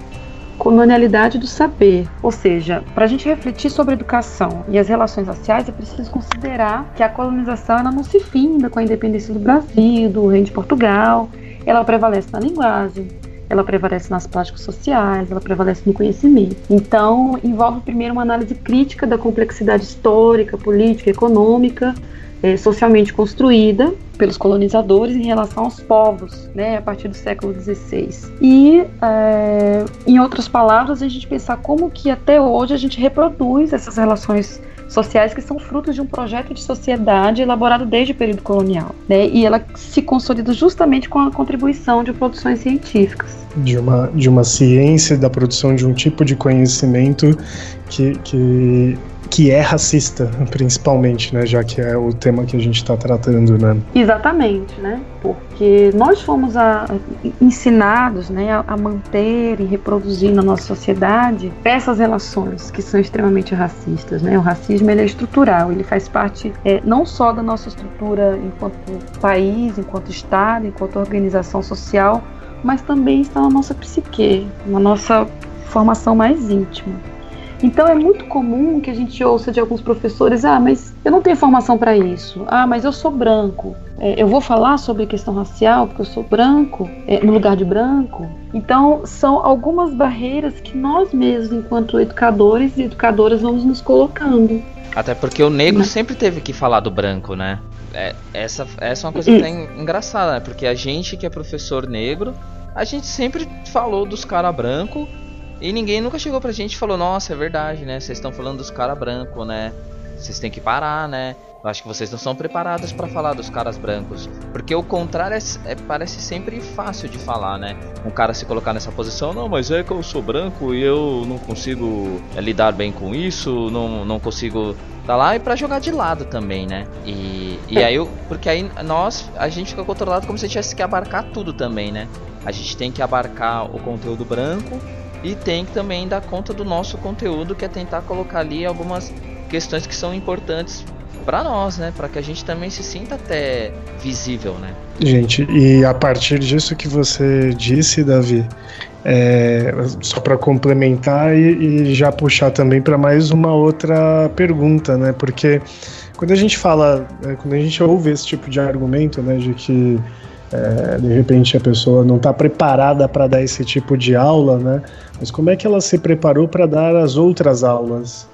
Speaker 4: colonialidade do saber. Ou seja, para a gente refletir sobre a educação e as relações raciais, é preciso considerar que a colonização ela não se finda com a independência do Brasil, do Reino de Portugal. Ela prevalece na linguagem, ela prevalece nas práticas sociais, ela prevalece no conhecimento. Então, envolve primeiro uma análise crítica da complexidade histórica, política, econômica, é, socialmente construída pelos colonizadores em relação aos povos, né, a partir do século XVI. E, é, em outras palavras, a gente pensar como que até hoje a gente reproduz essas relações sociais que são frutos de um projeto de sociedade elaborado desde o período colonial, né? E ela se consolida justamente com a contribuição de produções científicas.
Speaker 2: De uma, de uma ciência, da produção de um tipo de conhecimento que, que que é racista, principalmente, né? Já que é o tema que a gente está tratando, né?
Speaker 4: Exatamente, né? Porque nós fomos a, ensinados, né, a, manter e reproduzir na nossa sociedade essas relações que são extremamente racistas, né? O racismo ele é estrutural, ele faz parte é, não só da nossa estrutura enquanto país, enquanto estado, enquanto organização social, mas também está na nossa psique, na nossa formação mais íntima. Então é muito comum que a gente ouça de alguns professores: ah, mas eu não tenho formação para isso. Ah, mas eu sou branco. É, eu vou falar sobre questão racial porque eu sou branco, é, no lugar de branco. Então são algumas barreiras que nós mesmos, enquanto educadores e educadoras, vamos nos colocando.
Speaker 1: Até porque o negro Mas... sempre teve que falar do branco, né? É, essa, essa é uma coisa que é engraçada, né? Porque a gente que é professor negro, a gente sempre falou dos cara branco e ninguém nunca chegou pra gente e falou, nossa, é verdade, né? Vocês estão falando dos cara branco, né? Vocês têm que parar, né? Eu acho que vocês não são preparados para falar dos caras brancos. Porque o contrário é, é, parece sempre fácil de falar, né? Um cara se colocar nessa posição, não, mas é que eu sou branco e eu não consigo é, lidar bem com isso, não, não consigo tá lá e para jogar de lado também, né? E, e é. aí, eu, porque aí nós, a gente fica controlado como se a gente tivesse que abarcar tudo também, né? A gente tem que abarcar o conteúdo branco e tem que também dar conta do nosso conteúdo, que é tentar colocar ali algumas questões que são importantes para nós, né? Para que a gente também se sinta até visível, né?
Speaker 2: Gente, e a partir disso que você disse, Davi, é, só para complementar e, e, já puxar também para mais uma outra pergunta, né? Porque quando a gente fala, é, quando a gente ouve esse tipo de argumento, né, de que é, de repente a pessoa não está preparada para dar esse tipo de aula, né? Mas como é que ela se preparou para dar as outras aulas?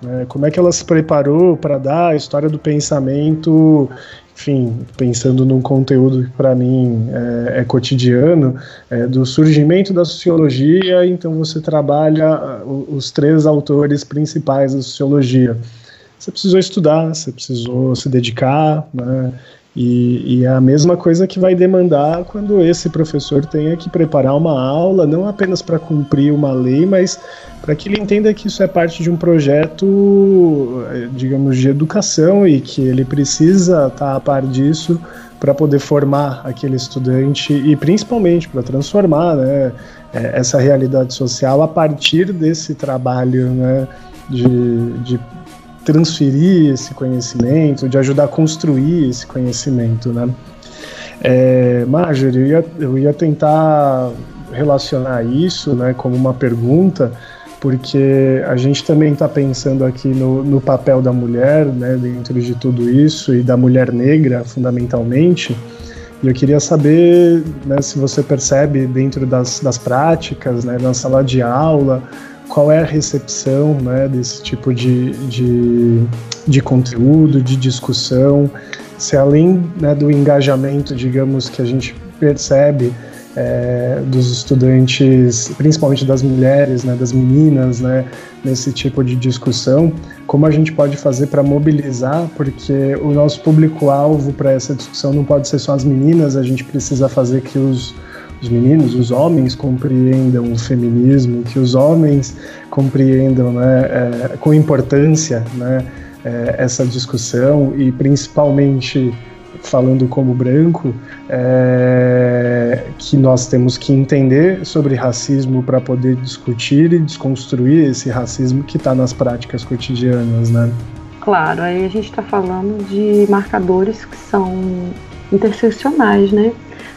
Speaker 2: Né? Como é que ela se preparou para dar a história do pensamento, enfim, pensando num conteúdo que para mim é, é cotidiano, é, do surgimento da sociologia, então você trabalha os três autores principais da sociologia. Você precisou estudar, você precisou se dedicar, né? E, e, é a mesma coisa que vai demandar quando esse professor tenha que preparar uma aula, não apenas para cumprir uma lei, mas para que ele entenda que isso é parte de um projeto, digamos, de educação e que ele precisa estar tá a par disso para poder formar aquele estudante e principalmente para transformar né, é, essa realidade social a partir desse trabalho né, de, de transferir esse conhecimento, de ajudar a construir esse conhecimento, né? É, Marjorie, eu ia, eu ia tentar relacionar isso, né, como uma pergunta, porque a gente também está pensando aqui no, no, papel da mulher, né, dentro de tudo isso e da mulher negra, fundamentalmente. E eu queria saber, né, se você percebe dentro das, das práticas, né, na sala de aula, qual é a recepção né, desse tipo de, de, de conteúdo, de discussão, se além né, do engajamento, digamos, que a gente percebe é, dos estudantes, principalmente das mulheres, né, das meninas, né, nesse tipo de discussão, como a gente pode fazer para mobilizar, porque o nosso público-alvo para essa discussão não pode ser só as meninas, a gente precisa fazer que os os meninos, os homens compreendam o feminismo, que os homens compreendam né, é, com importância né, é, essa discussão e principalmente falando como branco, é, que nós temos que entender sobre racismo para poder discutir e desconstruir esse racismo que está nas práticas cotidianas, né?
Speaker 4: Claro, aí a gente está falando de marcadores que são interseccionais, né?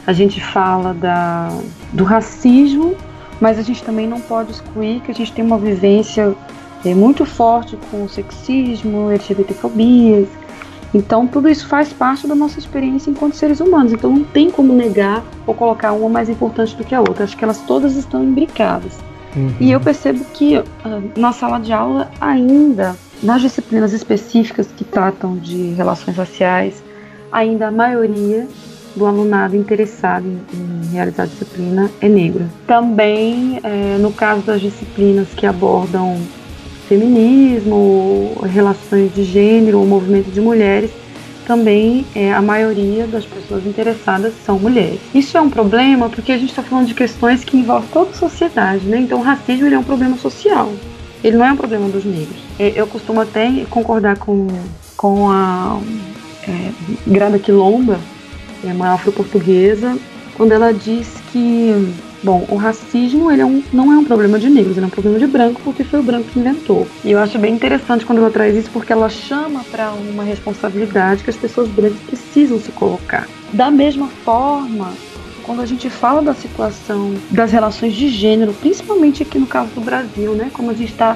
Speaker 4: A gente fala da, do racismo, mas a gente também não pode excluir que a gente tem uma vivência é, muito forte com o sexismo, LGBTfobias. Então, tudo isso faz parte da nossa experiência enquanto seres humanos. Então, não tem como negar ou colocar uma mais importante do que a outra. Acho que elas todas estão imbricadas. Uhum. E eu percebo que uh, na sala de aula, ainda, nas disciplinas específicas que tratam de relações raciais, ainda a maioria do alunado interessado em, em realizar a disciplina é negro. Também, é, no caso das disciplinas que abordam feminismo, relações de gênero, o movimento de mulheres, também é, a maioria das pessoas interessadas são mulheres. Isso é um problema porque a gente está falando de questões que envolvem toda a sociedade, né? Então o racismo é um problema social, ele não é um problema dos negros. É, eu costumo até concordar com, com a é, Grada Quilomba, é uma afro-portuguesa, quando ela diz que, bom, o racismo ele é um, não é um problema de negros, ele é um problema de branco porque foi o branco que inventou. E eu acho bem interessante quando ela traz isso porque ela chama para uma responsabilidade que as pessoas brancas precisam se colocar. Da mesma forma, quando a gente fala da situação das relações de gênero, principalmente aqui no caso do Brasil, né, como a gente está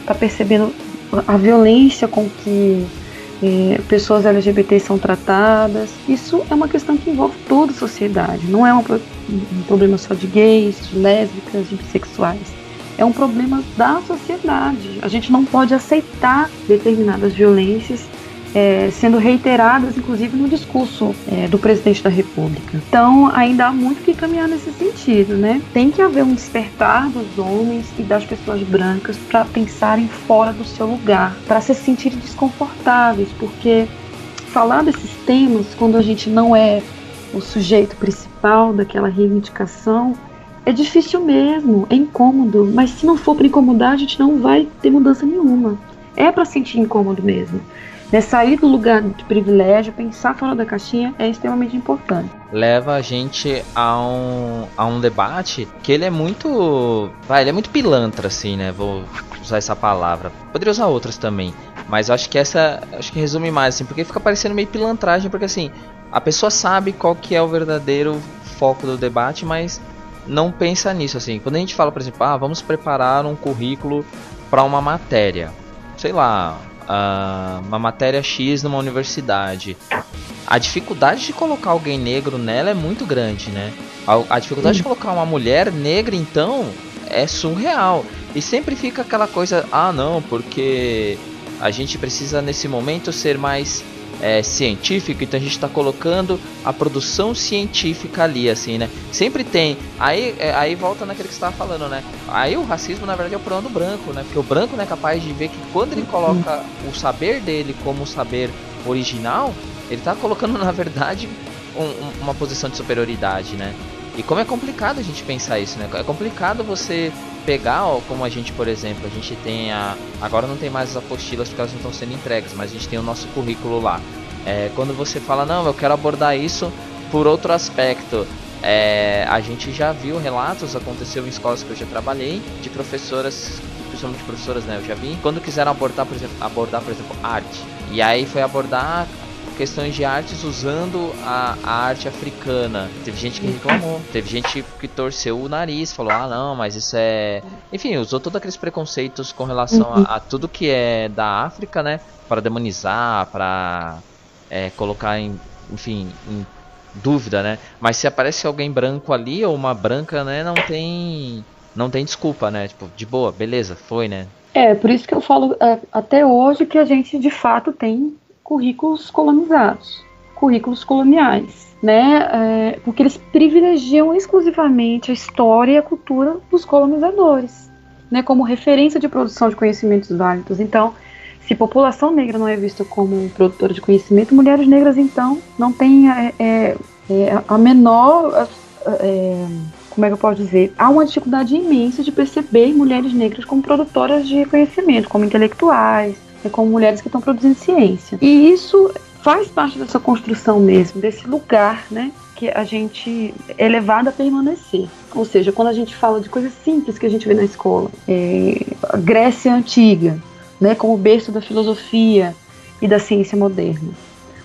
Speaker 4: está percebendo a violência com que é, pessoas LGBT são tratadas. Isso é uma questão que envolve toda a sociedade, não é um, um problema só de gays, de lésbicas, de bissexuais. É um problema da sociedade. A gente não pode aceitar determinadas violências é, sendo reiteradas, inclusive no discurso é, do presidente da República. Então, ainda há muito que caminhar nesse sentido, né? Tem que haver um despertar dos homens e das pessoas brancas para pensarem fora do seu lugar, para se sentirem desconfortáveis, porque falar desses temas quando a gente não é o sujeito principal daquela reivindicação é difícil mesmo, é incômodo, mas se não for para incomodar, a gente não vai ter mudança nenhuma. É para sentir incômodo mesmo. Né, sair do lugar de privilégio, pensar fora da caixinha é extremamente importante.
Speaker 1: Leva a gente a um, a um debate que ele é muito. Vai, ele é muito pilantra, assim, né? Vou usar essa palavra. Poderia usar outras também. Mas acho que essa. Acho que resume mais, assim, porque fica parecendo meio pilantragem, porque assim, a pessoa sabe qual que é o verdadeiro foco do debate, mas não pensa nisso, assim. Quando a gente fala, por exemplo, ah, vamos preparar um currículo para uma matéria. Sei lá, uh, uma matéria X numa universidade. A dificuldade de colocar alguém negro nela é muito grande, né? A, a dificuldade de colocar uma mulher negra, então, é surreal. E sempre fica aquela coisa, ah não, porque a gente precisa nesse momento ser mais é, científico, então a gente está colocando a produção científica ali, assim, né? Sempre tem. Aí, é, aí volta naquele que você estava falando, né? Aí o racismo, na verdade, é o problema do branco, né? Porque o branco não é capaz de ver que quando ele coloca o saber dele como saber original, ele está colocando, na verdade, um, uma posição de superioridade, né? E como é complicado a gente pensar isso, né? É complicado você pegar, ó, como a gente, por exemplo, a gente tem a. Agora não tem mais as apostilas porque elas não estão sendo entregues, mas a gente tem o nosso currículo lá. É, quando você fala, não, eu quero abordar isso por outro aspecto. É, a gente já viu relatos, aconteceu em escolas que eu já trabalhei, de professoras, principalmente professoras, né? Eu já vi, quando quiseram abordar, por exemplo, abordar, por exemplo, arte. E aí foi abordar questões de artes usando a, a, arte africana. Teve gente que reclamou, teve gente que torceu o nariz, falou: ah, não, mas isso é. Enfim, usou todos aqueles preconceitos com relação a, a tudo que é da África, né? Para demonizar, para é, colocar em. Enfim, em dúvida, né? Mas se aparece alguém branco ali ou uma branca, né? Não tem. Não tem desculpa, né? Tipo, de boa, beleza, foi, né?
Speaker 4: É, por isso que eu falo é, até hoje que a gente de fato tem currículos colonizados, currículos coloniais, né? É, porque eles privilegiam exclusivamente a história e a cultura dos colonizadores, né? Como referência de produção de conhecimentos válidos. Então, se população negra não é vista como produtora de conhecimento, mulheres negras então não têm é, é, é a menor é, como é que eu posso dizer? Há uma dificuldade imensa de perceber mulheres negras como produtoras de conhecimento, como intelectuais, é como mulheres que estão produzindo ciência. E isso faz parte dessa construção mesmo, desse lugar, né? Que a gente é levado a permanecer. Ou seja, quando a gente fala de coisas simples que a gente vê na escola, é, a Grécia Antiga, né, como berço da filosofia e da ciência moderna.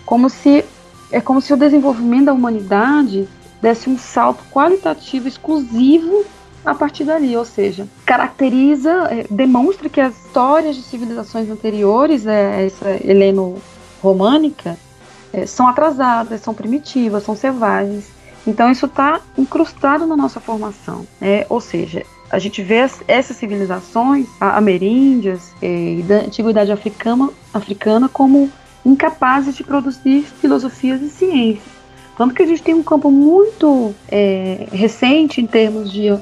Speaker 4: Como se é como se o desenvolvimento da humanidade desse um salto qualitativo exclusivo a partir dali, ou seja, caracteriza, é, demonstra que as histórias de civilizações anteriores, é, essa heleno-românica, é, são atrasadas, são primitivas, são selvagens. Então isso está incrustado na nossa formação, né? ou seja, a gente vê as, essas civilizações ameríndias e da antiguidade africana, africana como incapazes de produzir filosofias e ciências. Tanto que a gente tem um campo muito é, recente em termos de é,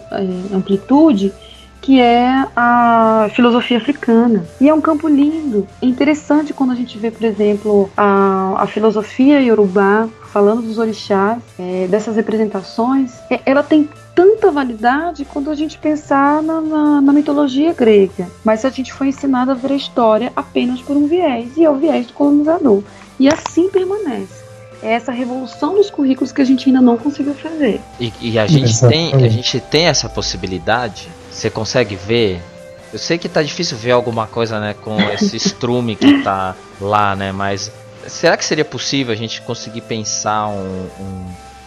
Speaker 4: amplitude, que é a filosofia africana. E é um campo lindo. É interessante quando a gente vê, por exemplo, a, a filosofia iorubá falando dos orixás, é, dessas representações. É, ela tem tanta validade quando a gente pensar na, na, na, mitologia grega. Mas a gente foi ensinado a ver a história apenas por um viés, e é o viés do colonizador. E assim permanece é essa revolução dos currículos que a gente ainda não conseguiu fazer.
Speaker 1: E, e a gente tem a gente tem essa possibilidade. Você consegue ver? Eu sei que tá difícil ver alguma coisa, né, com esse estrume que tá lá, né, mas será que seria possível a gente conseguir pensar um, um,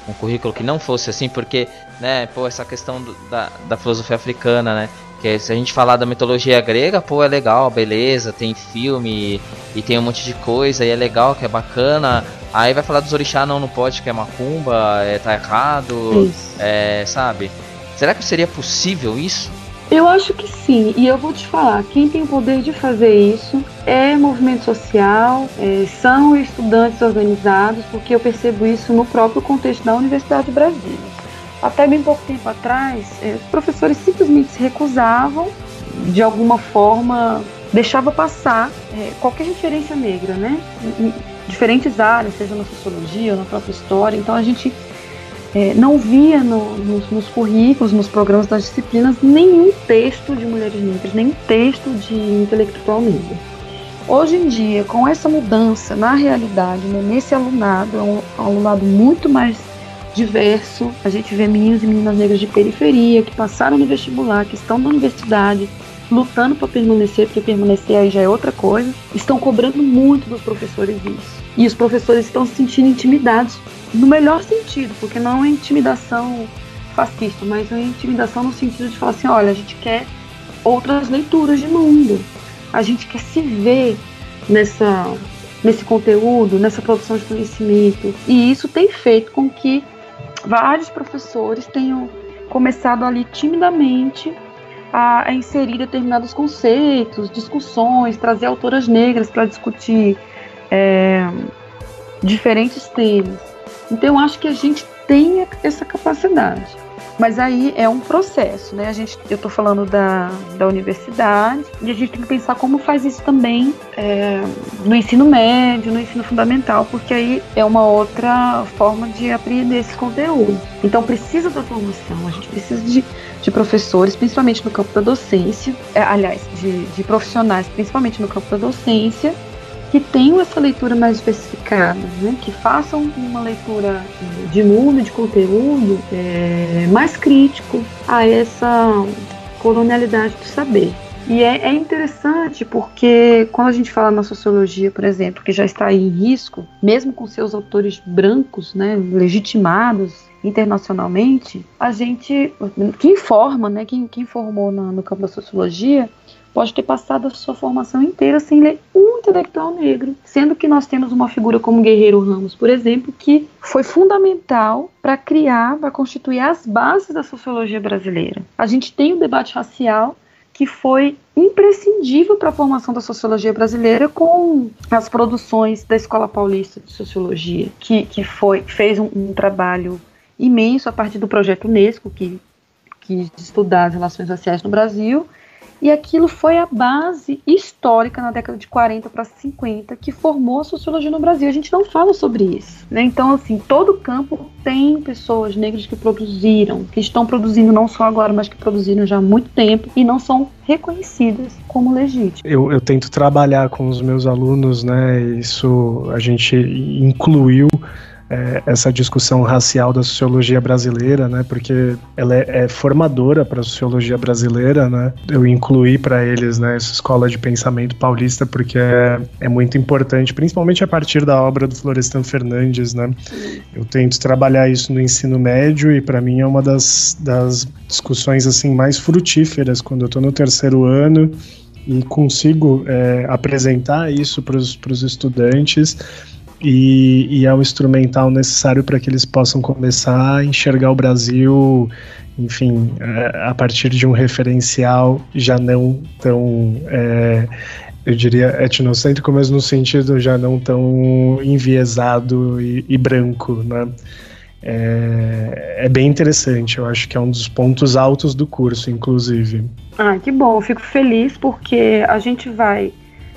Speaker 1: um currículo que não fosse assim, porque, né, pô, essa questão do, da, da filosofia africana, né, que se a gente falar da mitologia grega, pô, é legal, beleza, tem filme e tem um monte de coisa, e é legal, que é bacana. Aí vai falar dos orixá, não, não pode, que é macumba, é, tá errado, é, sabe? Será que seria possível isso?
Speaker 4: Eu acho que sim, e eu vou te falar, quem tem o poder de fazer isso é movimento social, é, são estudantes organizados, porque eu percebo isso no próprio contexto da Universidade de Brasília. Até bem pouco tempo atrás, é, os professores simplesmente se recusavam, de alguma forma, deixava passar é, qualquer referência negra, né? Em diferentes áreas, seja na sociologia na própria história. Então a gente é, não via no, nos, nos, currículos, nos programas das disciplinas, nenhum texto de mulheres negras, nenhum texto de intelectual negro. Hoje em dia, com essa mudança na realidade, né, nesse alunado, é um alunado muito mais diverso, a gente vê meninos e meninas negras de periferia que passaram no vestibular, que estão na universidade, lutando para permanecer, porque permanecer aí já é outra coisa, estão cobrando muito dos professores isso. E os professores estão se sentindo intimidados no melhor sentido, porque não é intimidação fascista, mas é intimidação no sentido de falar assim, olha, a gente quer outras leituras de mundo. A gente quer se ver nessa nesse conteúdo, nessa produção de conhecimento. E isso tem feito com que vários professores tenham começado ali timidamente a, a inserir determinados conceitos, discussões, trazer autoras negras para discutir é, diferentes temas. Então acho que a gente tem essa capacidade. Mas aí é um processo, né? A gente, eu estou falando da, da universidade e a gente tem que pensar como faz isso também é, no ensino médio, no ensino fundamental, porque aí é uma outra forma de apreender esse conteúdo. Então precisa da formação, a gente precisa de, de professores, principalmente no campo da docência, é, aliás, de, de profissionais, principalmente no campo da docência, que tenham essa leitura mais especificada, né? que façam uma leitura de mundo, de conteúdo é, mais crítico a essa colonialidade do saber. E é, é, interessante porque quando a gente fala na sociologia, por exemplo, que já está em risco, mesmo com seus autores brancos, né, legitimados internacionalmente, a gente, quem forma, né, quem, quem formou no, no campo da sociologia, pode ter passado a sua formação inteira sem ler um intelectual negro, sendo que nós temos uma figura como Guerreiro Ramos, por exemplo, que foi fundamental para criar, para constituir as bases da sociologia brasileira. A gente tem o debate racial que foi imprescindível para a formação da sociologia brasileira com as produções da Escola Paulista de Sociologia, que, que foi, fez um, um trabalho imenso a partir do projeto Unesco, que quis estudar as relações raciais no Brasil, e aquilo foi a base histórica na década de 40 para 50 que formou a sociologia no Brasil. A gente não fala sobre isso. Né? Então, assim, todo campo tem pessoas negras que produziram, que estão produzindo não só agora, mas que produziram já há muito tempo e não são reconhecidas como legítimas.
Speaker 2: Eu, eu tento trabalhar com os meus alunos, né? Isso a gente incluiu é, essa discussão racial da sociologia brasileira, né? Porque ela é, é formadora para a sociologia brasileira, né? Eu incluí para eles, né, essa escola de pensamento paulista porque é, é muito importante, principalmente a partir da obra do Florestan Fernandes, né? Eu tento trabalhar isso no ensino médio e para mim é uma das, das discussões assim mais frutíferas quando eu estou no terceiro ano e consigo é, apresentar isso para os estudantes e, e é um instrumental necessário para que eles possam começar a enxergar o Brasil, enfim, é, a partir de um referencial já não tão, é, eu diria, etnocêntrico, mas no sentido já não tão enviesado e, e branco, né? É, é, bem interessante, eu acho que é um dos pontos altos do curso, inclusive.
Speaker 4: Ah, que bom, eu fico feliz porque a gente vai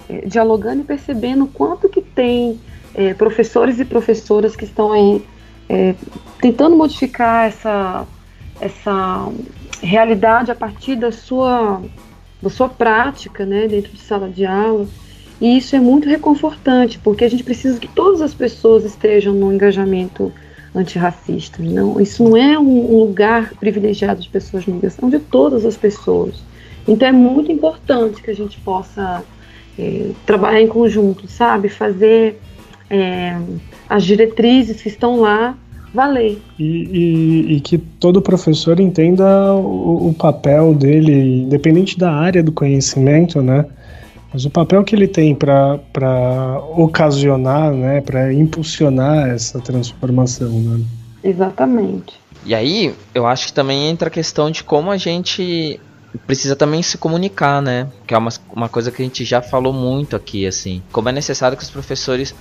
Speaker 4: é, dialogando e percebendo quanto que tem é, professores e professoras que estão aí é, tentando modificar essa, essa realidade a partir da sua, da sua prática né, dentro de sala de aula. E isso é muito reconfortante, porque a gente precisa que todas as pessoas estejam no engajamento antirracista. Não, isso não é um, lugar privilegiado de pessoas negras, são de todas as pessoas. Então é muito importante que a gente possa é, trabalhar em conjunto, sabe? Fazer é, as diretrizes que estão lá valer.
Speaker 2: E, e, e que todo professor entenda o, o, papel dele, independente da área do conhecimento, né? Mas o papel que ele tem para ocasionar, né, para impulsionar essa transformação. Né?
Speaker 4: Exatamente.
Speaker 1: E aí, eu acho que também entra a questão de como a gente precisa também se comunicar, né? Que é uma, uma coisa que a gente já falou muito aqui, assim. Como é necessário que os professores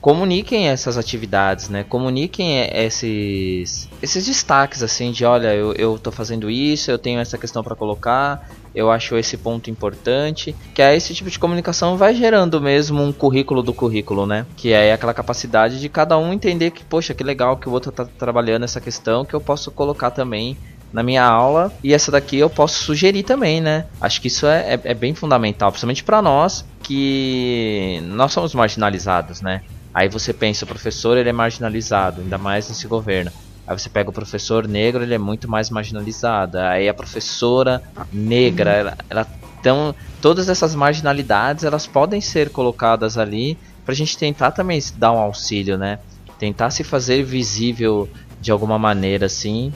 Speaker 1: comuniquem essas atividades, né? Comuniquem esses esses destaques assim de, olha, eu, eu tô fazendo isso, eu tenho essa questão para colocar, eu acho esse ponto importante, que é esse tipo de comunicação vai gerando mesmo um currículo do currículo, né? Que é aquela capacidade de cada um entender que, poxa, que legal que o outro tá trabalhando essa questão que eu posso colocar também na minha aula e essa daqui eu posso sugerir também, né? Acho que isso é, é, é bem fundamental, principalmente para nós que nós somos marginalizados, né? Aí você pensa, o professor ele é marginalizado, ainda mais nesse governo. Aí você pega o professor negro, ele é muito mais marginalizado. Aí a professora negra, ela, ela então todas essas marginalidades elas podem ser colocadas ali para a gente tentar também dar um auxílio, né? Tentar se fazer visível de alguma maneira assim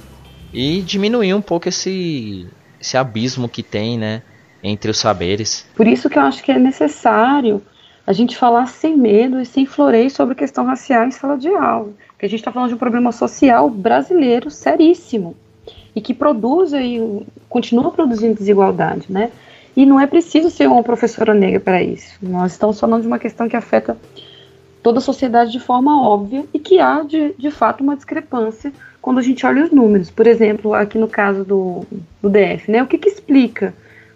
Speaker 1: e diminuir um pouco esse, esse abismo que tem, né, entre os saberes.
Speaker 4: Por isso que eu acho que é necessário a gente falar sem medo e sem floreio sobre questão racial em sala de aula. Porque a gente está falando de um problema social brasileiro seríssimo e que produz e continua produzindo desigualdade, né? E não é preciso ser uma professora negra para isso. Nós estamos falando de uma questão que afeta toda a sociedade de forma óbvia e que há, de, de fato, uma discrepância quando a gente olha os números. Por exemplo, aqui no caso do, do DF, né, o que, que explica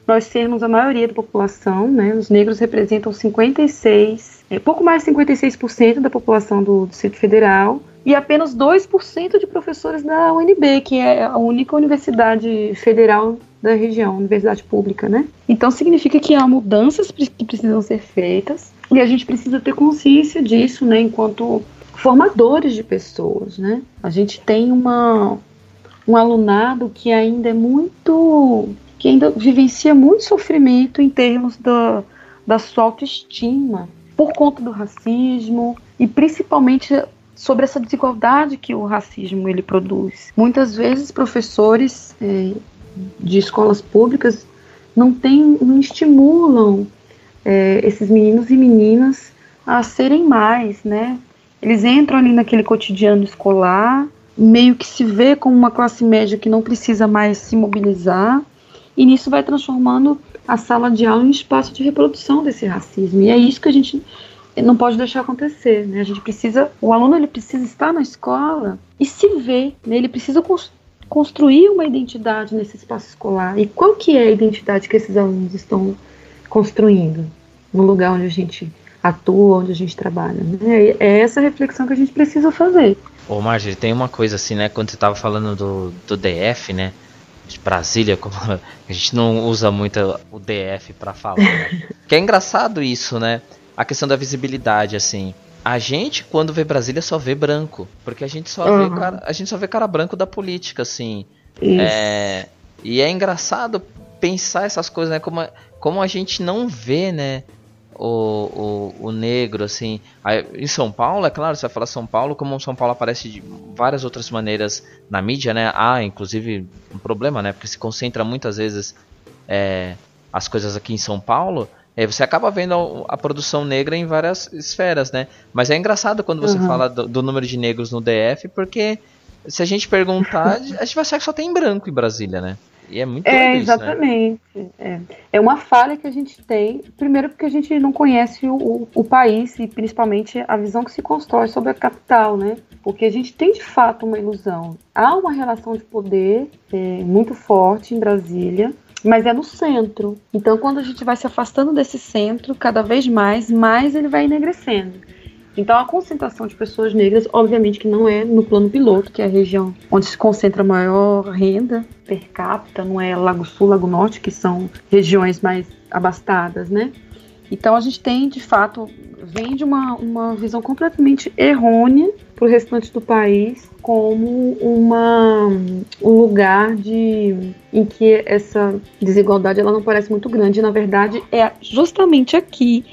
Speaker 4: nós sermos a maioria da população, né, os negros representam 56, é, pouco mais de 56% da população do Distrito Federal, e apenas 2% de professores da UNB, que é a única universidade federal da região, universidade pública, né? Então significa que há mudanças que precisam ser feitas e a gente precisa ter consciência disso, né, enquanto formadores de pessoas, né? A gente tem uma, um alunado que ainda é muito, que ainda vivencia muito sofrimento em termos da, da sua autoestima, por conta do racismo e principalmente sobre essa desigualdade que o racismo ele produz. Muitas vezes professores é, de escolas públicas não tem, não estimulam é, esses meninos e meninas a serem mais, né? Eles entram ali naquele cotidiano escolar, meio que se vê como uma classe média que não precisa mais se mobilizar, e nisso vai transformando a sala de aula em espaço de reprodução desse racismo. E é isso que a gente não pode deixar acontecer, né? A gente precisa, o aluno ele precisa estar na escola e se ver, né? ele precisa construir uma identidade nesse espaço escolar. E qual que é a identidade que esses alunos estão construindo no lugar onde a gente atua, onde a gente trabalha. Né? É essa reflexão que a gente precisa fazer.
Speaker 1: Ô Marjorie, tem uma coisa assim, né? Quando você estava falando do, do DF, né? De Brasília, como a gente não usa muito o DF para falar. Né? que é engraçado isso, né? A questão da visibilidade, assim. A gente, quando vê Brasília, só vê branco. Porque a gente só, uhum. vê, cara, a gente só vê cara branco da política, assim. É, e é engraçado pensar essas coisas, né? Como, como a gente não vê, né? O, o, o negro, assim. Aí, em São Paulo, é claro, você vai falar São Paulo, como São Paulo aparece de várias outras maneiras na mídia, né? Há, inclusive, um problema, né? Porque se concentra muitas vezes é, as coisas aqui em São Paulo. É, você acaba vendo a, a, produção negra em várias esferas, né? Mas é engraçado quando você uhum. fala do, do, número de negros no DF, porque se a gente perguntar, a gente vai achar que só tem branco em Brasília, né? E é muito
Speaker 4: É, exatamente. Isso, né? é. é uma falha que a gente tem, primeiro porque a gente não conhece o, o país e principalmente a visão que se constrói sobre a capital, né? Porque a gente tem de fato uma ilusão. Há uma relação de poder é, muito forte em Brasília, mas é no centro. Então, quando a gente vai se afastando desse centro, cada vez mais, mais ele vai enegrecendo. Então, a concentração de pessoas negras, obviamente que não é no plano piloto, que é a região onde se concentra a maior renda per capita, não é Lago Sul, Lago Norte, que são regiões mais abastadas, né? Então, a gente tem, de fato, vem de uma, uma visão completamente errônea para o restante do país como uma, um lugar de, em que essa desigualdade ela não parece muito grande. Na verdade, é justamente aqui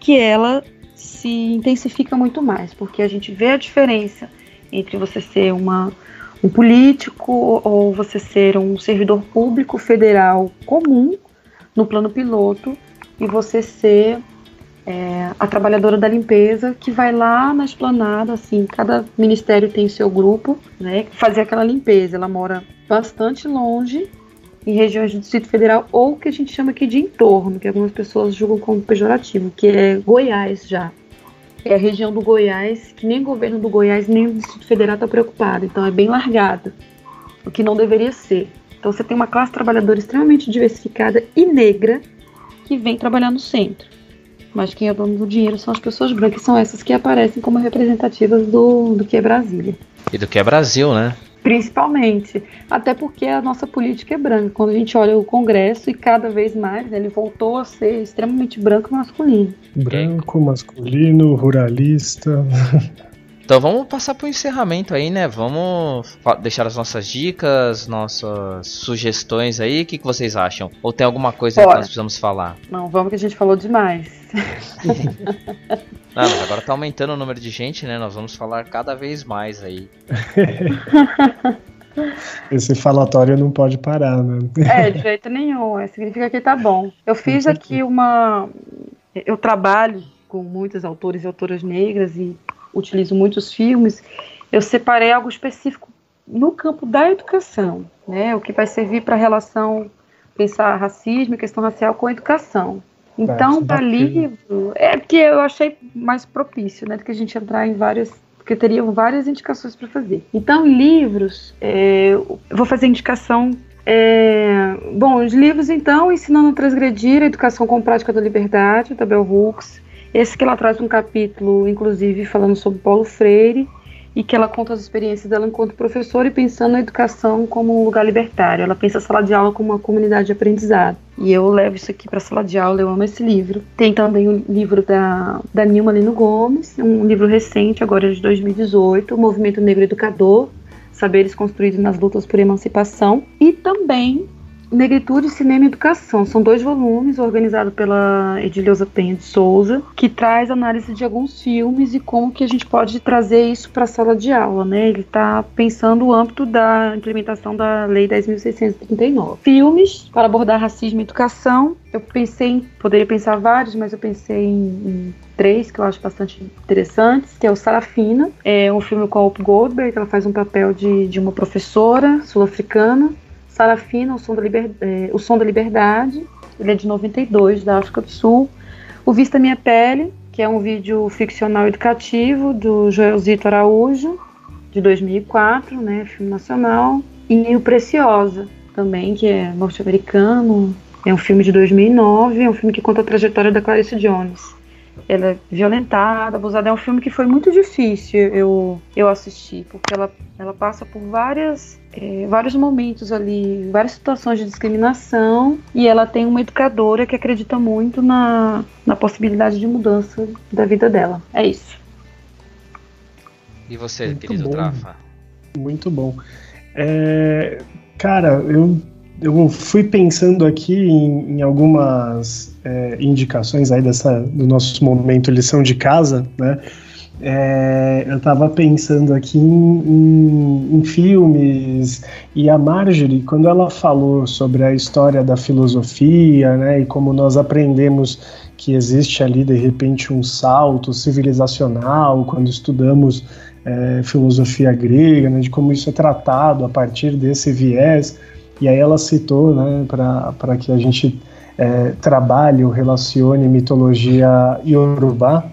Speaker 4: que ela se intensifica muito mais, porque a gente vê a diferença entre você ser uma, um político ou você ser um servidor público federal comum no plano piloto e você ser é, a trabalhadora da limpeza que vai lá na esplanada, assim, cada ministério tem seu grupo, né, fazer aquela limpeza. Ela mora bastante longe, em regiões do Distrito Federal, ou que a gente chama aqui de entorno, que algumas pessoas julgam como pejorativo, que é Goiás já. É a região do Goiás, que nem o governo do Goiás, nem o Distrito Federal está preocupado, então é bem largado, o que não deveria ser. Então você tem uma classe trabalhadora extremamente diversificada e negra que vem trabalhar no centro mas quem é dono do dinheiro são as pessoas brancas, são essas que aparecem como representativas do, do que é Brasília.
Speaker 1: E do que é Brasil, né?
Speaker 4: Principalmente. Até porque a nossa política é branca. Quando a gente olha o Congresso e cada vez mais né, ele voltou a ser extremamente branco e masculino.
Speaker 2: Branco, masculino, ruralista.
Speaker 1: Então vamos passar para o encerramento aí, né? Vamos deixar as nossas dicas, nossas sugestões aí. O que, que vocês acham? Ou tem alguma coisa Bora. que nós precisamos falar?
Speaker 4: Não, vamos que a gente falou demais.
Speaker 1: Não, mas agora tá aumentando o número de gente, né? Nós vamos falar cada vez mais aí.
Speaker 2: Esse falatório não pode parar, né?
Speaker 4: É, de jeito nenhum. É, significa que tá bom. Eu fiz aqui uma. Eu trabalho com muitos autores e autoras negras e utilizo muitos filmes, eu separei algo específico no campo da educação, né? O que vai servir para a relação pensar racismo e questão racial com a educação. Então, para livro, é que eu achei mais propício, né, do que a gente entrar em várias, porque teriam várias indicações para fazer. Então, em livros, é, eu vou fazer indicação é, bom, os livros, então, Ensinando a Transgredir, a Educação com Prática da Liberdade, da Bell Hooks, esse que ela traz um capítulo, inclusive, falando sobre Paulo Freire e que ela conta as experiências dela enquanto professora e pensando na educação como um lugar libertário. Ela pensa a sala de aula como uma comunidade de aprendizado. E eu levo isso aqui para a sala de aula, eu amo esse livro. Tem também o livro da, da Nilma Lino Gomes, um livro recente, agora de 2018, O Movimento Negro Educador, Saberes Construídos nas Lutas por Emancipação. E também Negritude, Cinema e Educação. São dois volumes organizados pela Edileuza Penha de Souza, que traz análise de alguns filmes e como que a gente pode trazer isso para a sala de aula, né? Ele está pensando o âmbito da implementação da Lei 10.639. Filmes para abordar racismo e educação. Eu pensei em, poderia pensar vários, mas eu pensei em, em três que eu acho bastante interessantes, que é o Sarafina, é um filme com a Hope Goldberg, ela faz um papel de, de uma professora sul-africana Sarafina, o som, da Liber, é, o som da Liberdade, ele é de 92, da África do Sul. O Vista Minha Pele, que é um vídeo ficcional educativo do Joelzito Araújo, de 2004, né, filme nacional. E o Preciosa, também, que é norte-americano, é um filme de 2009, é um filme que conta a trajetória da Clarice Jones ela é violentada, abusada. É um filme que foi muito difícil eu, eu assistir, porque ela, ela passa por várias, é, vários momentos ali, várias situações de discriminação, e ela tem uma educadora que acredita muito na, na possibilidade de mudança da vida dela. É isso.
Speaker 1: E você, muito querido bom. Trafa?
Speaker 2: Muito bom. É, cara, eu eu fui pensando aqui em, em algumas é, indicações aí dessa, do nosso momento lição de casa, né? É, eu estava pensando aqui em, em, em, filmes e a Marjorie, quando ela falou sobre a história da filosofia, né, e como nós aprendemos que existe ali de repente um salto civilizacional quando estudamos é, filosofia grega, né, de como isso é tratado a partir desse viés. E aí ela citou, né, para que a gente é, trabalhe ou relacione mitologia iorubá,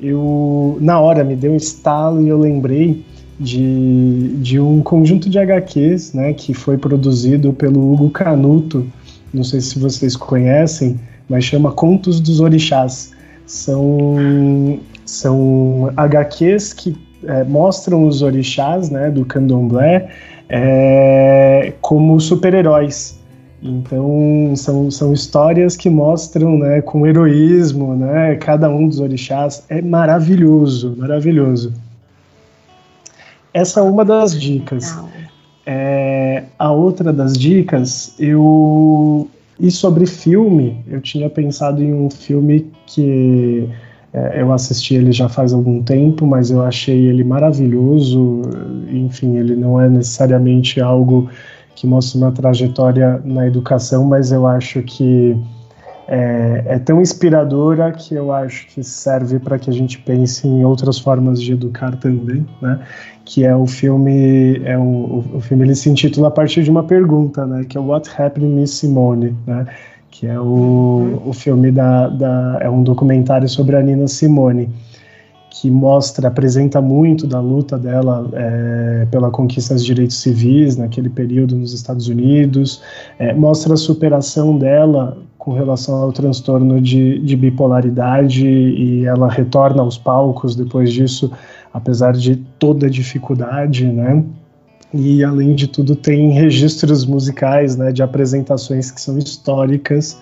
Speaker 2: eu, na hora me deu um estalo e eu lembrei de, de um conjunto de HQs, né, que foi produzido pelo Hugo Canuto, não sei se vocês conhecem, mas chama Contos dos Orixás. São, são HQs que é, mostram os orixás né, do candomblé é, como super-heróis. Então são, são histórias que mostram né, com heroísmo né, cada um dos orixás. É maravilhoso, maravilhoso. Essa é uma das dicas. É, a outra das dicas, eu. E sobre filme, eu tinha pensado em um filme que É, eu assisti ele já faz algum tempo, mas eu achei ele maravilhoso. Enfim, ele não é necessariamente algo que mostra uma trajetória na educação, mas eu acho que é, é tão inspiradora que eu acho que serve para que a gente pense em outras formas de educar também, né? Que é o filme, é o, o filme ele se intitula a partir de uma pergunta, né? Que é What Happened Miss Simone, né? Que é o, o filme da, da é um documentário sobre a Nina Simone que mostra, apresenta muito da luta dela é, pela conquista dos direitos civis naquele período nos Estados Unidos, é, mostra a superação dela com relação ao transtorno de, de, bipolaridade e ela retorna aos palcos depois disso, apesar de toda a dificuldade, né? E além de tudo tem registros musicais, né, de apresentações que são históricas.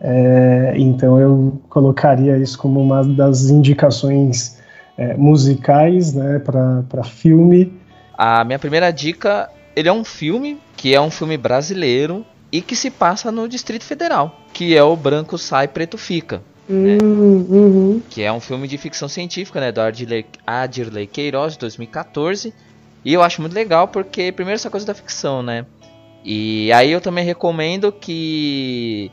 Speaker 2: É, então eu colocaria isso como uma das indicações é, musicais, né, para filme.
Speaker 1: A minha primeira dica, ele é um filme que é um filme brasileiro e que se passa no Distrito Federal, que é o Branco Sai, Preto Fica. Né? Uhum. Que é um filme de ficção científica, né? Do Adirley, Adirley Queiroz, de 2014. E eu acho muito legal porque, primeiro, essa coisa da ficção, né? E aí eu também recomendo que,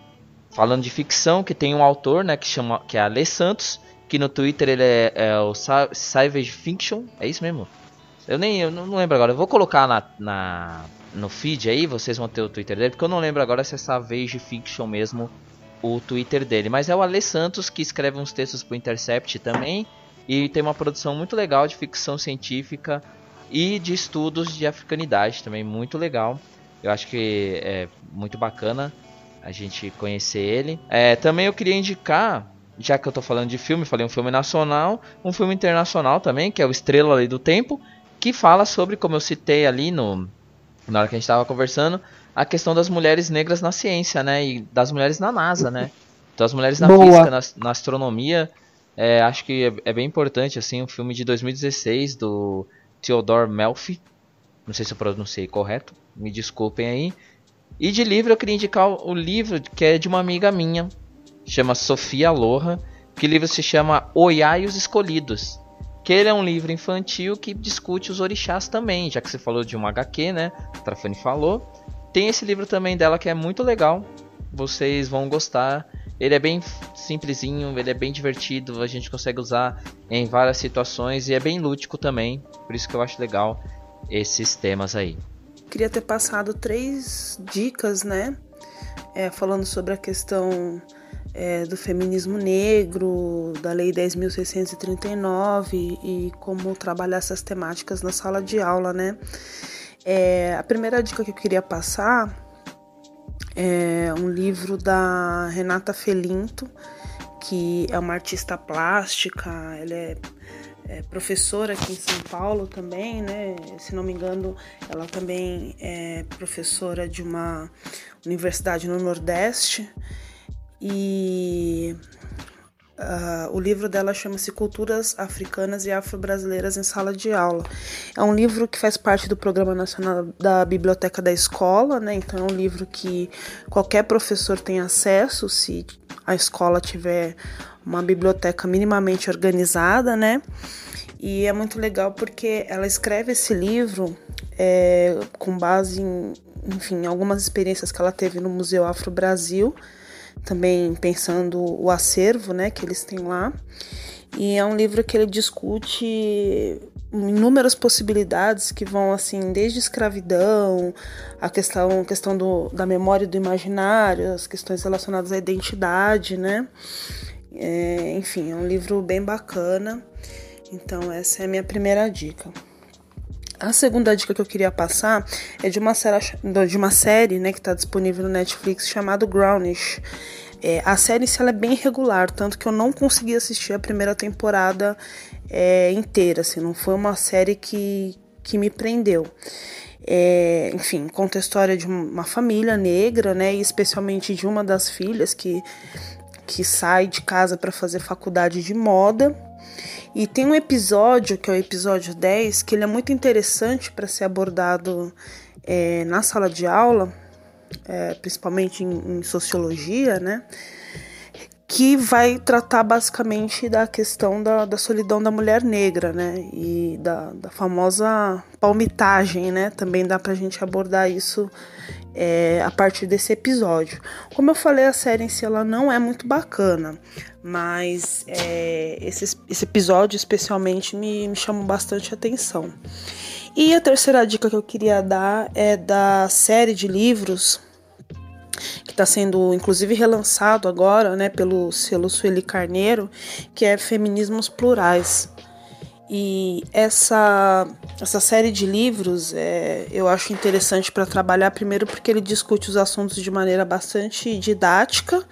Speaker 1: falando de ficção, que tem um autor, né? Que, chama, que é Ale Santos, que no Twitter ele é, é o Savage Fiction. É isso mesmo? Eu nem eu não lembro agora. Eu vou colocar na, na no feed aí, vocês vão ter o Twitter dele, porque eu não lembro agora se é Savage Fiction mesmo o Twitter dele. Mas é o Ale Santos que escreve uns textos pro Intercept também. E tem uma produção muito legal de ficção científica e de estudos de africanidade também, muito legal. Eu acho que é muito bacana a gente conhecer ele. É, também eu queria indicar, já que eu tô falando de filme, falei um filme nacional, um filme internacional também, que é o Estrela Lei do Tempo, que fala sobre, como eu citei ali no, na hora que a gente estava conversando, a questão das mulheres negras na ciência, né? E das mulheres na NASA, né? Então as mulheres na Boa. física, na, na astronomia, é, acho que é, é, bem importante, assim, um filme de 2016 do Theodore Melfi. Não sei se eu pronunciei correto, me desculpem aí. E de livro eu queria indicar o livro que é de uma amiga minha, chama Sofia Loha, que livro se chama Oiá e os Escolhidos que ele é um livro infantil que discute os orixás também, já que você falou de um HQ, né? A Trafani falou. Tem esse livro também dela que é muito legal. Vocês vão gostar. Ele é bem simplesinho, ele é bem divertido, a gente consegue usar em várias situações e é bem lúdico também. Por isso que eu acho legal esses temas aí.
Speaker 3: Queria ter passado três dicas, né? É, falando sobre a questão é, do feminismo negro, da Lei 10.639 e como trabalhar essas temáticas na sala de aula, né? É, a primeira dica que eu queria passar é um livro da Renata Felinto, que é uma artista plástica, ela é, é, professora aqui em São Paulo também, né? Se não me engano, ela também é professora de uma universidade no Nordeste. E Uh, o livro dela chama-se Culturas Africanas e Afro-Brasileiras em Sala de Aula. É um livro que faz parte do Programa Nacional da Biblioteca da Escola, né? Então é um livro que qualquer professor tem acesso se a escola tiver uma biblioteca minimamente organizada, né? E é muito legal porque ela escreve esse livro é, com base em, enfim, algumas experiências que ela teve no Museu Afro Brasil também pensando o acervo, né, que eles têm lá. E é um livro que ele discute inúmeras possibilidades que vão assim desde escravidão, a questão, questão do, da memória e do imaginário, as questões relacionadas à identidade, né? É, enfim, é um livro bem bacana. Então essa é a minha primeira dica. A segunda dica que eu queria passar é de uma série, de uma série né, que está disponível no Netflix chamado Grownish. É, a série ela é bem regular, tanto que eu não consegui assistir a primeira temporada é, inteira. Assim, não foi uma série que, que me prendeu. É, enfim, conta a história de uma família negra, né, e especialmente de uma das filhas que, que sai de casa para fazer faculdade de moda e tem um episódio, que é o episódio 10, que ele é muito interessante para ser abordado é, na sala de aula, é, principalmente em, em, sociologia, né? Que vai tratar basicamente da questão da, da solidão da mulher negra, né? E da, da famosa palmitagem, né? Também dá pra gente abordar isso é, a partir desse episódio. Como eu falei, a série em si ela não é muito bacana, mas é, esse, esse episódio especialmente me, me chamou bastante atenção. E a terceira dica que eu queria dar é da série de livros que está sendo inclusive relançado agora, né, pelo selo Sueli Carneiro, que é Feminismos Plurais. E essa, essa série de livros é, eu acho interessante para trabalhar, primeiro, porque ele discute os assuntos de maneira bastante didática,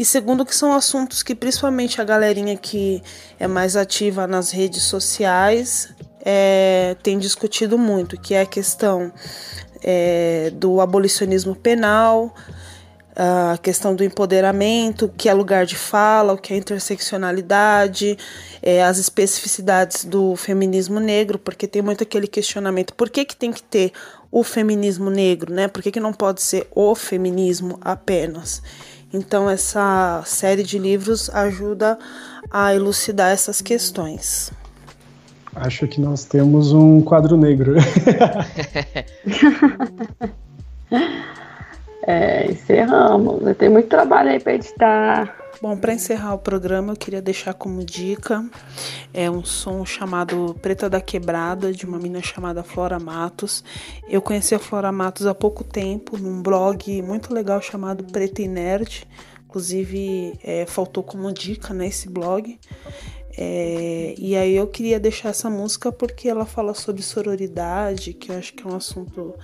Speaker 3: e segundo, que são assuntos que principalmente a galerinha que é mais ativa nas redes sociais é, tem discutido muito, que é a questão é, do abolicionismo penal, a questão do empoderamento, o que é lugar de fala, o que é interseccionalidade, é, as especificidades do feminismo negro, porque tem muito aquele questionamento: por que, que tem que ter o feminismo negro, né? Por que, que não pode ser o feminismo apenas? Então, essa série de livros ajuda a elucidar essas questões.
Speaker 2: Acho que nós temos um quadro negro.
Speaker 4: é, encerramos. Tem muito trabalho aí para editar.
Speaker 3: Bom, para encerrar o programa, eu queria deixar como dica é um som chamado Preta da Quebrada, de uma menina chamada Flora Matos. Eu conheci a Flora Matos há pouco tempo num blog muito legal chamado Preta e Nerd. Inclusive, é, faltou como dica nesse né, blog. É, e aí eu queria deixar essa música porque ela fala sobre sororidade, que eu acho que é um assunto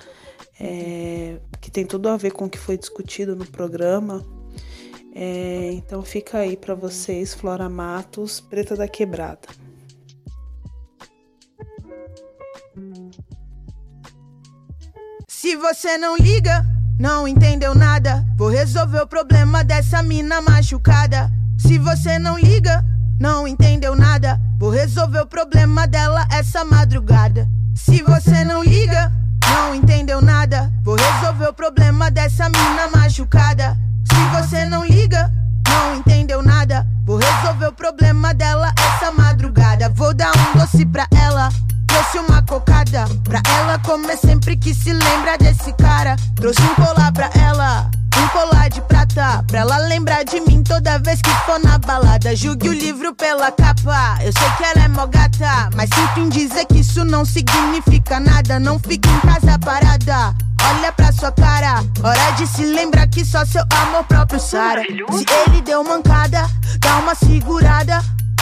Speaker 3: é, que tem tudo a ver com o que foi discutido no programa. É, então fica aí para vocês, Flora Matos, Preta da Quebrada.
Speaker 5: Se você não liga, não entendeu nada, vou resolver o problema dessa mina machucada. Se você não liga, não entendeu nada. Vou resolver o problema dela essa madrugada. Se você não liga, não entendeu nada. Vou resolver o problema dessa mina machucada. Se você não liga, não entendeu nada. Vou resolver o problema dela essa madrugada. Vou dar um doce pra ela. Trouxe uma cocada pra ela comer sempre que se lembra desse cara. Trouxe um colar pra ela colar de prata Pra ela lembrar de mim toda vez que for na balada Julgue o livro pela capa Eu sei que ela é mó gata Mas sinto em dizer que isso não significa nada Não fique em casa parada Olha pra sua cara, hora de se lembrar que só seu amor próprio sara. Se ele deu mancada, dá uma segurada.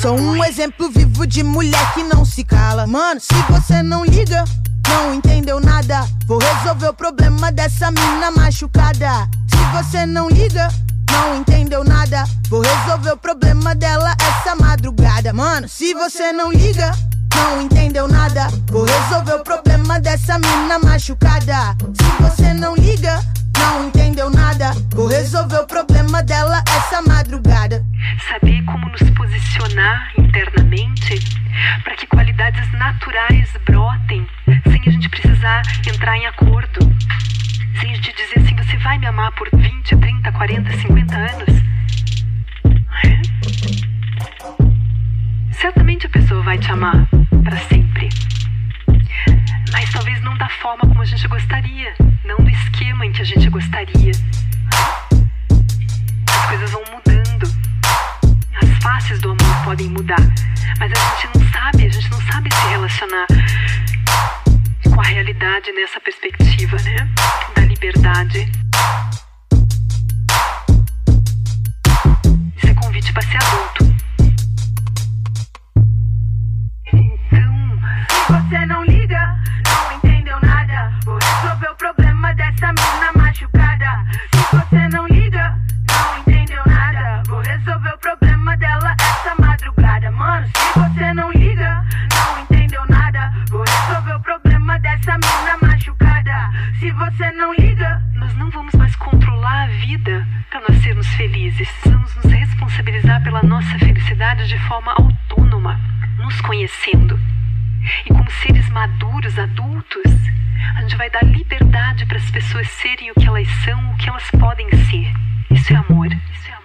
Speaker 5: Sou um exemplo vivo de mulher que não se cala. Mano, se você não liga, não entendeu nada. Vou resolver o problema dessa mina machucada. Se você não liga, não entendeu nada. Vou resolver o problema dela essa madrugada. Mano, se você não liga, não entendeu nada. Vou resolver o problema dessa mina machucada. Se você não liga, não entendeu nada. Vou resolver o problema dela essa madrugada.
Speaker 6: Saber como nos posicionar internamente para que qualidades naturais brotem sem a gente precisar entrar em acordo. Sem a gente dizer assim: você vai me amar por 20, 30, 40, 50 anos. É? Certamente a pessoa vai te amar para sempre. Mas talvez não da forma como a gente gostaria, não do esquema em que a gente gostaria. As coisas vão mudando. As faces do amor podem mudar, mas a gente não sabe, a gente não sabe se relacionar com a realidade nessa perspectiva, né? Da liberdade. Isso é convite para ser adulto. Então, você não liga, dessa mina machucada.
Speaker 5: Se você não liga, não entendeu nada. Vou resolver o problema dela essa madrugada. Mano, se você não liga, não entendeu nada. Vou resolver o problema dessa mina machucada. Se você não liga, nós não vamos mais
Speaker 6: controlar a vida pra nós sermos felizes. Precisamos nos responsabilizar pela nossa felicidade de forma autônoma, nos conhecendo. E como seres maduros, adultos, a gente vai dar liberdade para as pessoas serem o que elas são, o que elas podem ser. Isso é amor. Isso é amor.